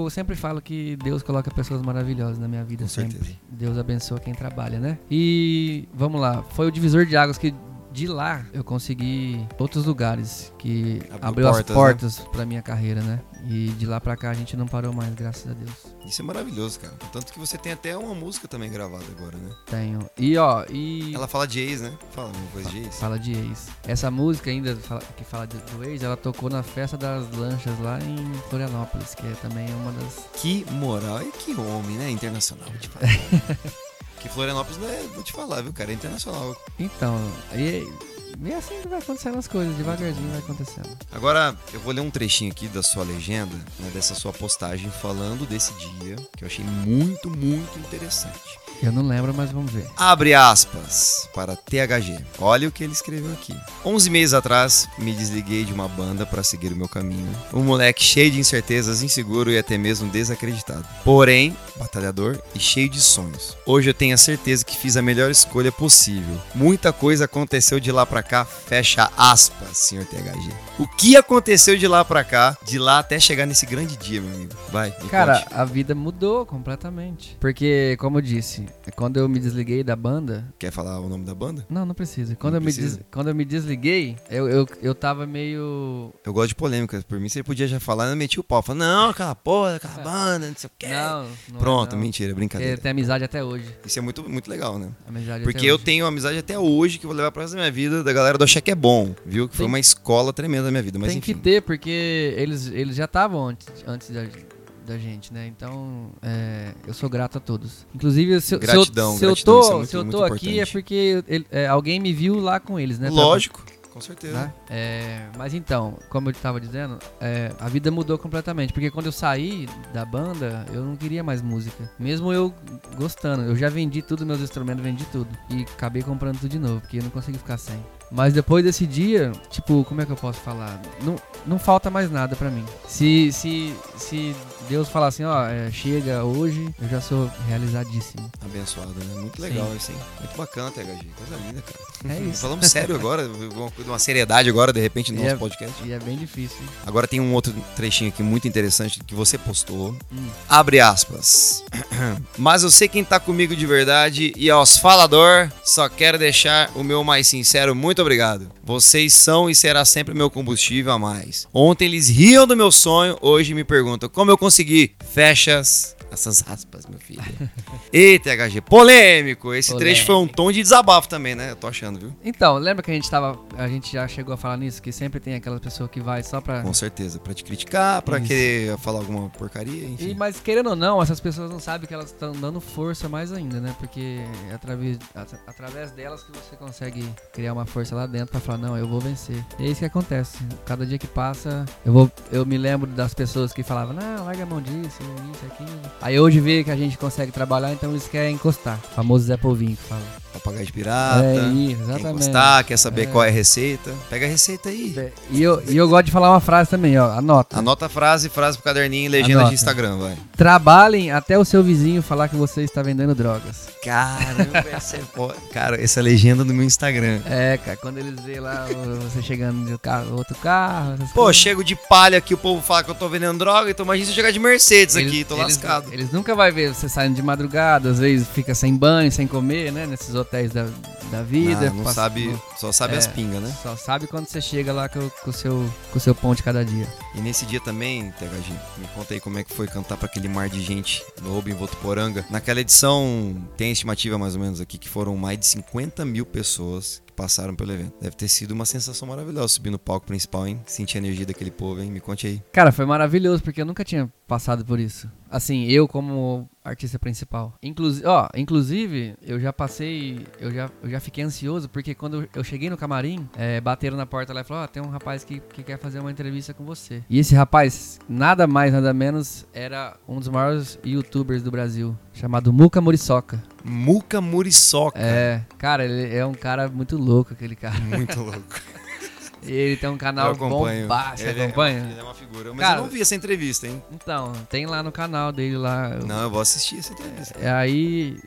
eu sempre falo que Deus coloca pessoas maravilhosas na minha vida Com sempre. certeza. Deus abençoa quem trabalha, né? E vamos lá, foi o divisor de águas que de lá eu consegui outros lugares que Abriu abriu portas, as né? portas pra minha carreira, né? E de lá pra cá a gente não parou mais, graças a Deus. Isso é maravilhoso, cara. Tanto que você tem até uma música também gravada agora, né? Tenho. E ó, e Ela fala de ex, né? Fala uma coisa de ex. fala de ex. Essa música ainda que fala de- do ex, ela tocou na festa das lanchas lá em Florianópolis, que é também uma das Que moral e que homem, né? Internacional, falar. que Florianópolis é, vou te falar, viu, cara? É internacional. Então, e, e é assim que vai acontecendo as coisas, devagarzinho vai acontecendo. Agora, eu vou ler um trechinho aqui da sua legenda, né, dessa sua postagem falando desse dia, que eu achei muito, muito interessante. Eu não lembro, mas vamos ver. Abre aspas para THG. Olha o que ele escreveu aqui. 11 meses atrás, me desliguei de uma banda para seguir o meu caminho. Um moleque cheio de incertezas, inseguro e até mesmo desacreditado. Porém, batalhador e cheio de sonhos. Hoje eu tenho a certeza que fiz a melhor escolha possível. Muita coisa aconteceu de lá cá. Fecha aspas, senhor THG. O que aconteceu de lá pra cá, de lá até chegar nesse grande dia, meu amigo? Vai, Cara, conte. a vida mudou completamente. Porque, como eu disse, quando eu me desliguei da banda. Quer falar o nome da banda? Não, não precisa. Quando, Não eu, me precisa? des- quando eu me desliguei, eu, eu, eu tava meio. Eu gosto de polêmicas. Por mim, você podia já falar, eu meti o pau. Fala, não, aquela porra, aquela banda, não sei o quê. Não, não é Pronto, não. mentira, brincadeira. tem amizade até hoje. Isso é muito, muito legal, né? Amizade Porque eu hoje. tenho amizade até hoje que eu vou levar pra minha vida da galera do Achei que é bom, viu? Que foi Tem- uma escola tremenda da minha vida. Mas Tem enfim. que ter, porque eles, eles já estavam antes, antes da, da gente, né? Então, é, eu sou grato a todos. Inclusive, se, eu- se eu- Gratidão, se eu, gratidão, isso é tô, muito- se eu tô aqui é porque ele- é, alguém me viu lá com eles, né? Lógico, com certeza. Né? É, mas então, como eu tava dizendo, é, a vida mudou completamente. Porque quando eu saí da banda, eu não queria mais música. Mesmo eu gostando. Eu já vendi tudo, meus instrumentos, vendi tudo. E acabei comprando tudo de novo, porque eu não consegui ficar sem. Mas depois desse dia, tipo, como é que eu posso falar? Não, não falta mais nada pra mim. Se, se, se Deus falar assim, ó, é, chega hoje, eu já sou realizadíssimo. Abençoado, né? Muito legal isso, hein? Muito bacana, THG. Coisa linda, cara. É isso. Falamos sério agora, uma, seriedade agora, de repente, no E nosso é- podcast. E é bem difícil. hein? Agora tem um outro trechinho aqui muito interessante que você postou. Hum. Abre aspas. Mas eu sei quem tá comigo de verdade e aos falador, só quero deixar o meu mais sincero muito obrigado. Vocês são e será sempre meu combustível a mais. Ontem eles riam do meu sonho, hoje me perguntam como eu consegui. Fechas essas aspas, meu filho. Eita, HG, polêmico. Esse trecho foi um tom de desabafo também, né? Eu tô achando, viu? Então, lembra que a gente tava. A gente já chegou a falar nisso? Que sempre tem aquela pessoa que vai só pra. Com certeza. Pra te criticar, pra Isso. querer falar alguma porcaria, E, enfim. mas querendo ou não, essas pessoas não sabem que elas estão dando força mais ainda, né? Porque é através, at- através delas que você consegue criar uma força lá dentro pra falar, não, eu vou vencer. E é isso que acontece. Cada dia que passa, eu vou. Eu me lembro das pessoas que falavam, não, larga a mão disso, isso, aquilo. Aí hoje vê que a gente consegue trabalhar, então eles querem encostar. O famoso Zé Povinho que fala. Papagaio de pirata. é Quer exatamente. encostar, quer saber É. qual é a receita? Pega a receita aí. É, E eu, e eu gosto de falar uma frase também, ó. Anota. Anota a frase, frase pro caderninho e legenda Anota. de Instagram, vai. Trabalhem até o seu vizinho falar que você está vendendo drogas. Caramba, essa é Cara, essa é a legenda do meu Instagram. É, cara, quando eles vê lá você chegando de carro, outro carro. Pô, coisas. chego de palha aqui, o povo fala que eu tô vendendo droga, então imagina se eu chegar de Mercedes Eles- aqui, tô eles, lascado. Eles nunca vai ver você saindo de madrugada, às vezes fica sem banho, sem comer, né? Nesses hotéis da, da vida. não, não passa- sabe, só sabe É. as pingas, né? Só sabe quando você chega lá com, com o seu, com o seu pão de cada dia. E nesse dia também, THG, me conta aí como é que foi cantar pra aquele mar de gente no em Votuporanga. Naquela edição, tem a estimativa mais ou menos aqui que foram mais de 50 mil pessoas que passaram pelo evento. Deve ter sido uma sensação maravilhosa subir no palco principal, hein? Sentir a energia daquele povo, hein? Me conte aí. Cara, foi maravilhoso, porque eu nunca tinha passado por isso. Assim, eu como artista principal. Inclusive, ó, inclusive, eu já passei, eu já, eu já fiquei ansioso, porque quando eu cheguei no camarim, é, bateram na porta lá e falaram, ó, tem um rapaz que, que quer fazer uma entrevista com você. E esse rapaz, nada mais, nada menos, era um dos maiores youtubers do Brasil, chamado Muca Muriçoca. Muca Muriçoca. É, cara, ele é um cara muito louco, aquele cara. Muito louco. Ele tem um canal bombado, você ele acompanha? É, ele é uma figura. Mas Cara, eu não vi essa entrevista, hein? Então, tem lá no canal dele lá. eu- Não, eu vou assistir essa entrevista. É, aí,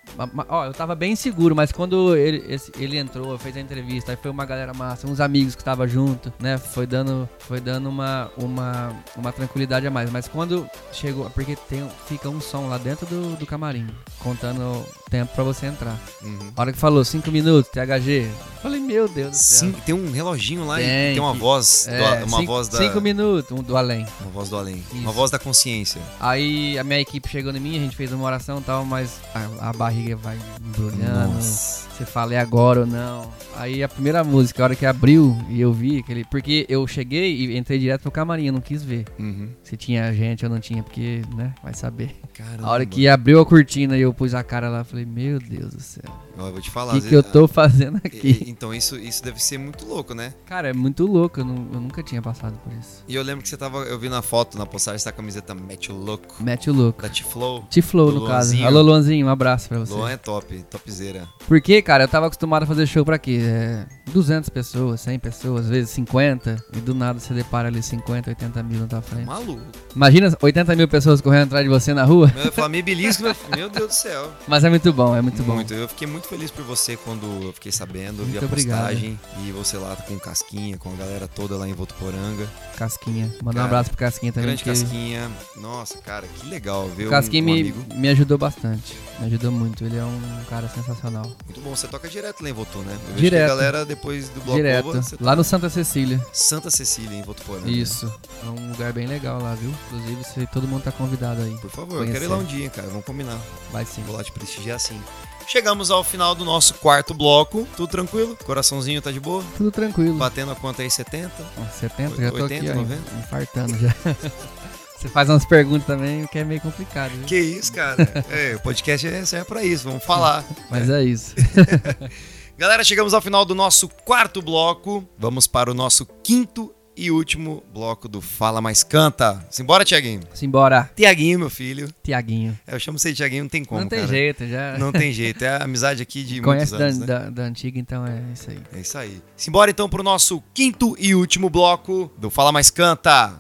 ó, eu tava bem seguro, mas quando ele, esse- ele entrou, fez a entrevista, aí foi uma galera massa, uns amigos que estavam junto, né? Foi dando, foi dando uma, uma, uma tranquilidade a mais. Mas quando chegou, porque tem, fica um som lá dentro do, do camarim, contando o tempo pra você entrar. Uhum. A hora que falou 5 minutos, THG, eu falei, meu Deus do céu. Sim, tem um reloginho lá e Tem, tem uma voz, do- É, uma cinco, voz da cinco minutos, um do além. uma voz do além, uma Isso. voz da consciência. Aí a minha equipe chegou em mim, a gente fez uma oração e tal, mas a, a barriga vai embrulhando. Nossa. Você fala, é agora ou não? Aí a primeira música, a hora que abriu e eu vi aquele. Porque eu cheguei e entrei direto no camarim, eu não quis ver Uhum. se tinha gente ou não tinha, porque, né, vai saber. Caramba. A hora que abriu a cortina e eu pus a cara lá, eu falei, meu Deus do céu. Eu vou te O falar. que, às que eu tô fazendo aqui? e- Então isso, isso deve ser muito louco, né? Cara, é muito louco, eu, não- eu nunca tinha passado por isso. E eu lembro que você tava. Eu vi na foto, na postagem, essa camiseta Match Louco. Mete o louco. Da T-Flow. T-Flow, no caso. Luanzinho. Alô, Luanzinho, um abraço pra você. Luan é top, topzera. Porque, cara, eu tava acostumado a fazer show pra quê? É, 200 pessoas, 100 pessoas, às vezes 50, e do nada você depara ali 50, 80 mil na tua frente. Maluco. Imagina 80 mil pessoas correndo atrás de você na rua, Eu meio belisco, meu, meu Deus do céu. mas é muito bom, é muito, bom. Eu fiquei muito feliz por você quando eu fiquei sabendo, eu vi Muito a obrigado. postagem e você lá com Casquinha, com a galera toda lá em Votuporanga. Casquinha. Mandar um abraço pro Casquinha também. Grande porque Casquinha. Nossa, cara, que legal ver O um, Casquinha um me, amigo. me ajudou bastante. Me ajudou muito. Ele é um cara sensacional. Muito bom, você toca direto lá em Votu, né? Eu vejo Direto. que a galera depois do Bloco Direto. Você Lá tá no Santa Cecília. Santa Cecília em Votuporanga. Isso. É um lugar bem legal lá, viu? Inclusive, você- todo mundo tá convidado aí. Por favor, eu quero ir lá um dia, cara. Vamos combinar. Vai sim. Vou lá te prestigiar sim. Chegamos ao final do nosso quarto bloco. Tudo tranquilo? Coraçãozinho tá de boa? Tudo tranquilo. Batendo a conta aí 70? Ó, 70, já tô 80, aqui, ó, 90? infartando já. Você faz umas perguntas também que é meio complicado, viu? Que isso, cara? é, o podcast é serve pra isso, vamos falar. Mas é isso. Galera, chegamos ao final do nosso quarto bloco. Vamos para o nosso quinto e último bloco do Fala Mais Canta. Simbora, Tiaguinho. Simbora, Tiaguinho, meu filho. Tiaguinho. É, Eu chamo você de Tiaguinho, não tem como, Não tem cara. jeito, já. Não tem jeito. É a amizade aqui de Conhece muitos da, anos, né? da, da antiga, então é isso aí. É isso aí. Simbora então pro nosso quinto e último bloco do Fala Mais Canta.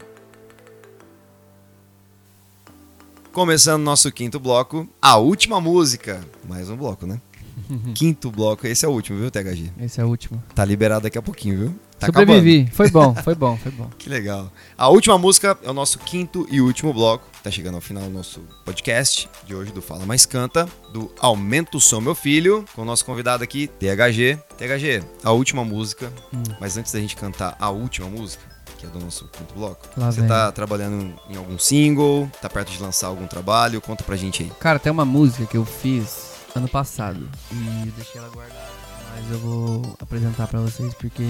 Começando nosso quinto bloco, a última música. Mais um bloco, né? Quinto bloco, esse é o último, viu, THG? Esse é o último. Tá liberado daqui a pouquinho, viu? Tá Sobrevivi. Foi bom, foi bom, foi bom. acabando. Que legal. A última música é o nosso quinto e último bloco. Tá chegando ao final do nosso podcast de hoje do Fala Mais Canta, do Aumento o Som Meu Filho, com o nosso convidado aqui, THG. THG, a última música. Hum. Mas antes da gente cantar a última música, que é do nosso quinto bloco, Lá você vem. tá trabalhando em algum single, tá perto de lançar algum trabalho? Conta pra gente aí. Cara, tem uma música que eu fiz ano passado e eu deixei ela guardada. Mas eu vou apresentar pra vocês porque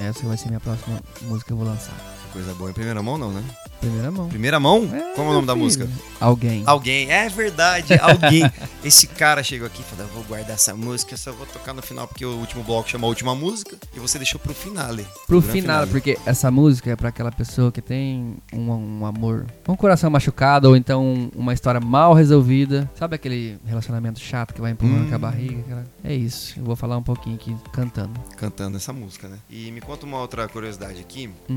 essa vai ser minha próxima música que eu vou lançar. Coisa boa em primeira mão, não, né? Primeira mão. Primeira mão? É, Qual é o nome da meu música? filho. Alguém. Alguém, é verdade, alguém. Esse cara chegou aqui e falou: "Eu vou guardar essa música, só vou tocar no final, porque o último bloco chama a última música, e você deixou pro finale. Pro grande final, finale. porque essa música é pra aquela pessoa que tem um, um amor, um coração machucado, ou então uma história mal resolvida. Sabe aquele relacionamento chato que vai empurrando Hum. com a barriga? aquela- É isso. Eu vou falar um pouquinho aqui cantando. Cantando essa música, né? E me conta uma outra curiosidade aqui. Hum.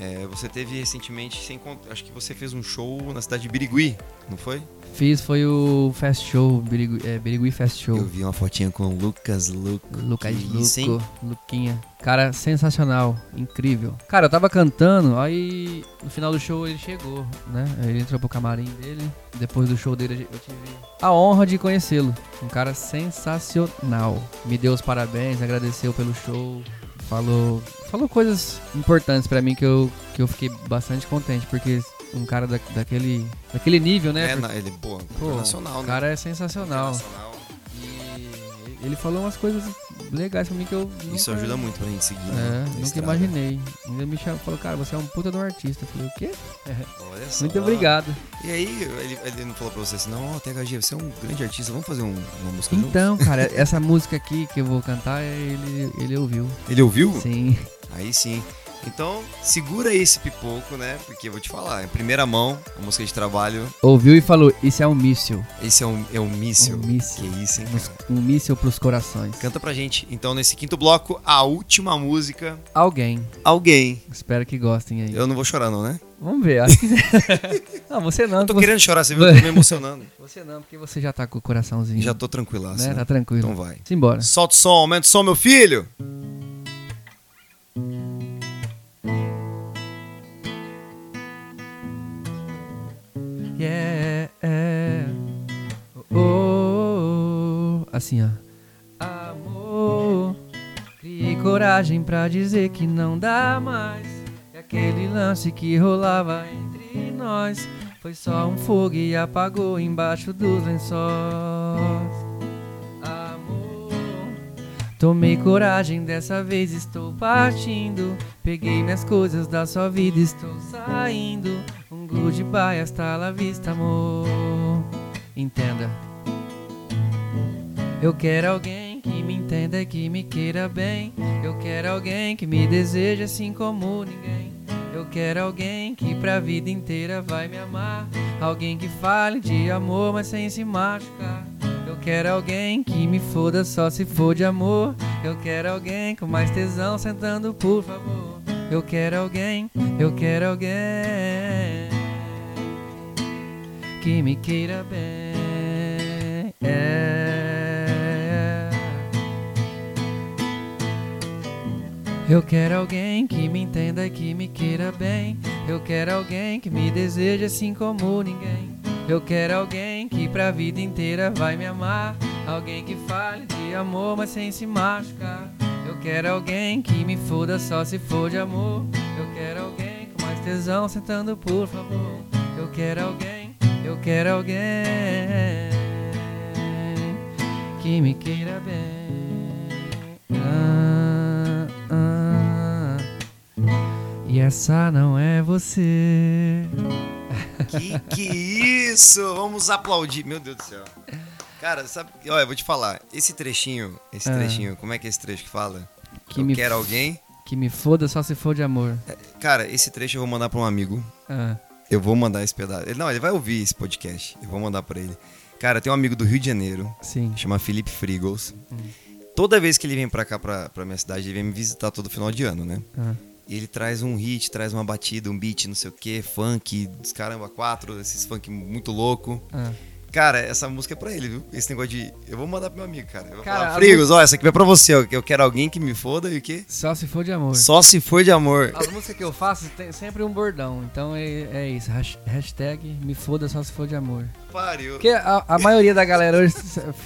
É, você teve recentemente, sem acho que você fez um show na cidade de Birigui, não foi? Fiz foi o Fast Show, Birigui, é, Birigui Fast Show. Eu vi uma fotinha com o Lucas Luco. Lucas? Luco, Luquinha. Cara, sensacional, incrível. Cara, eu tava cantando, aí no final do show ele chegou, né? Ele entrou pro camarim dele. Depois do show dele eu tive a honra de conhecê-lo. Um cara sensacional. Me deu os parabéns, agradeceu pelo show. Falou, falou coisas importantes pra mim que eu, que eu fiquei bastante contente, porque um cara da, daquele, daquele nível, né? É, na- ele, pô, Pô, internacional, o né? cara é sensacional. Internacional. Ele falou umas coisas legais pra mim que eu. Isso nunca- ajuda muito pra gente seguir. É, né, nunca estrada. imaginei. Ainda me chamou, falou, cara, você é um puta de um artista. Eu falei, o quê? Olha só. Muito obrigado. E aí, ele, ele não falou pra você assim, não, ó, THG, você é um grande artista, vamos fazer um- uma música juntos? Então, cara, essa música aqui que eu vou cantar, ele, ele ouviu. Ele ouviu? Sim. Aí sim. Então, segura esse pipoco, né? Porque eu vou te falar, em primeira mão, a música de trabalho, Ouviu e falou, isso é um míssil. esse é um, é um míssil. Um míssil. Que isso, hein, cara? Um míssil pros corações. Canta pra gente, então, nesse quinto bloco, a última música, Alguém. Alguém. Espero que gostem aí. Eu não vou chorar não, né? Vamos ver, acho que... não, você não. Eu tô você... querendo chorar, você viu? Eu tô me emocionando. Você não, porque você já tá com o coraçãozinho. Já tô tranquilaço, né? né? Tá tranquilo. Então vai. Simbora. Solta o som, aumenta o som, meu filho! Yeah. Oh, oh, oh. Assim, ó. Amor, criei coragem pra dizer que não dá mais. E aquele lance que rolava entre nós foi só um fogo e apagou embaixo dos lençóis. Tomei coragem, dessa vez estou partindo. Peguei minhas coisas da sua vida, estou saindo. Um goodbye, hasta la vista, amor. Entenda. Eu quero alguém que me entenda e que me queira bem. Eu quero alguém que me deseje assim como ninguém. Eu quero alguém que pra vida inteira vai me amar. Alguém que fale de amor, mas sem se machucar. Quero alguém que me foda só se for de amor. Eu quero alguém com mais tesão sentando, por favor. Eu quero alguém, eu quero alguém que me queira bem. É. Eu quero alguém que me entenda e que me queira bem. Eu quero alguém que me deseje assim como ninguém. Eu quero alguém que pra vida inteira vai me amar. Alguém que fale de amor, mas sem se machucar. Eu quero alguém que me foda só se for de amor. Eu quero alguém com mais tesão sentando, por favor. Eu quero alguém, eu quero alguém que me queira bem. Ah, ah. E essa não é você. Que que isso? Vamos aplaudir. Meu Deus do céu. Cara, sabe, olha, eu vou te falar, esse trechinho, esse Ah. trechinho, como é que é esse trecho que fala? Que eu me quero alguém. Que me foda só se for de amor. Cara, esse trecho eu vou mandar pra um amigo. Ah, Eu vou mandar esse pedaço. Ele, não, ele vai ouvir esse podcast. Eu vou mandar pra ele. Cara, tem um amigo do Rio de Janeiro, sim. chama Felipe Frigos. Hum. Toda vez que ele vem pra cá, pra, pra minha cidade, ele vem me visitar todo final de ano, né? Ah, E ele traz um hit, traz uma batida, um beat, não sei o que, funk, dos caramba, quatro, esses funk muito louco. ah. Cara, essa música é pra ele, viu? Esse negócio de. Eu vou mandar pro meu amigo, cara. Eu vou Cara, falar, Frigos, ó, essa aqui vai pra você, ó. Eu quero alguém que me foda e o quê? Só se for de amor. Só se for de amor. As músicas que eu faço tem sempre um bordão. Então é, é isso. hash- Hashtag me foda só se for de amor. Pariu. Porque a, a maioria da galera hoje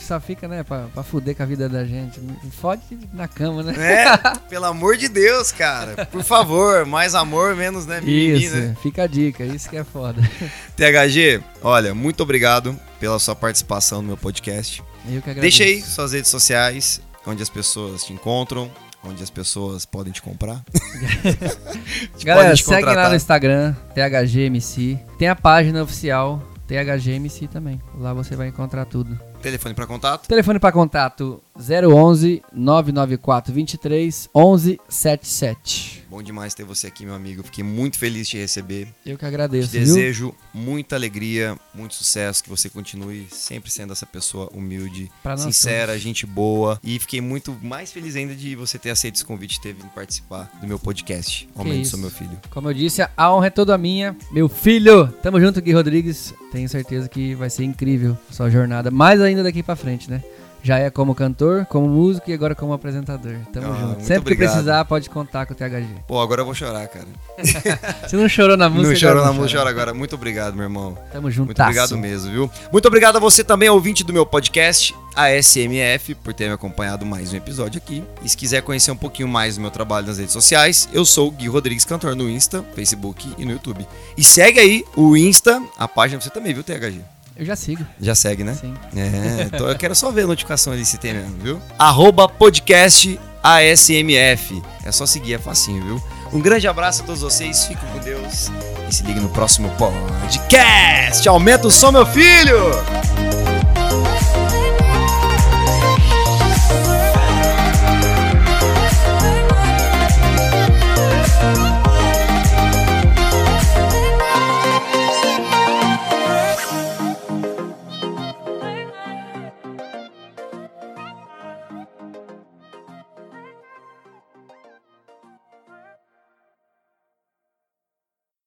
só- fica, né, pra, pra fuder com a vida da gente. Fode na cama, né? É, pelo amor de Deus, cara. Por favor, mais amor, menos, né, mimimi, Isso, né? fica a dica, isso que é foda. THG, olha, muito obrigado pela sua participação no meu podcast. Eu que agradeço. Deixa aí suas redes sociais, onde as pessoas te encontram, onde as pessoas podem te comprar. Galera, Podem te segue lá no Instagram, THGMC. Tem a página oficial, THGMC também. Lá você vai encontrar tudo. Telefone para contato. Telefone para contato 011 994 23 11 77. Bom demais ter você aqui, meu amigo. Fiquei muito feliz de te receber. Eu que Te agradeço, viu? desejo muita alegria, muito sucesso, que você continue sempre sendo essa pessoa humilde, sincera, todos. gente boa. E fiquei muito mais feliz ainda de você ter aceito esse convite e ter vindo participar do meu podcast. Aumento isso. sou meu filho. Como eu disse, a honra é toda minha. Meu filho, tamo junto, Gui Rodrigues. Tenho certeza que vai ser incrível a sua jornada, mais ainda daqui pra frente, né? Já é como cantor, como músico e agora como apresentador. Tamo Ah, junto. Sempre que obrigado. precisar, pode contar com o THG. Pô, agora eu vou chorar, cara. Você não chorou na música? não chorou na música, chora agora. Muito obrigado, meu irmão. Tamo junto. Muito obrigado mesmo, viu? Muito obrigado a você também, ouvinte do meu podcast, a SMF, por ter me acompanhado mais um episódio aqui. E se quiser conhecer um pouquinho mais do meu trabalho nas redes sociais, eu sou o Gui Rodrigues Cantor no Insta, Facebook e no YouTube. E segue aí o Insta, a página você também, viu, THG? Eu já sigo. Já segue, né? Sim. É, então eu quero só ver a notificação ali se tem mesmo, viu? Arroba podcast ASMF. É só seguir, é facinho, viu? Um grande abraço a todos vocês, fiquem com Deus e se ligue no próximo podcast. Aumenta o som, meu filho!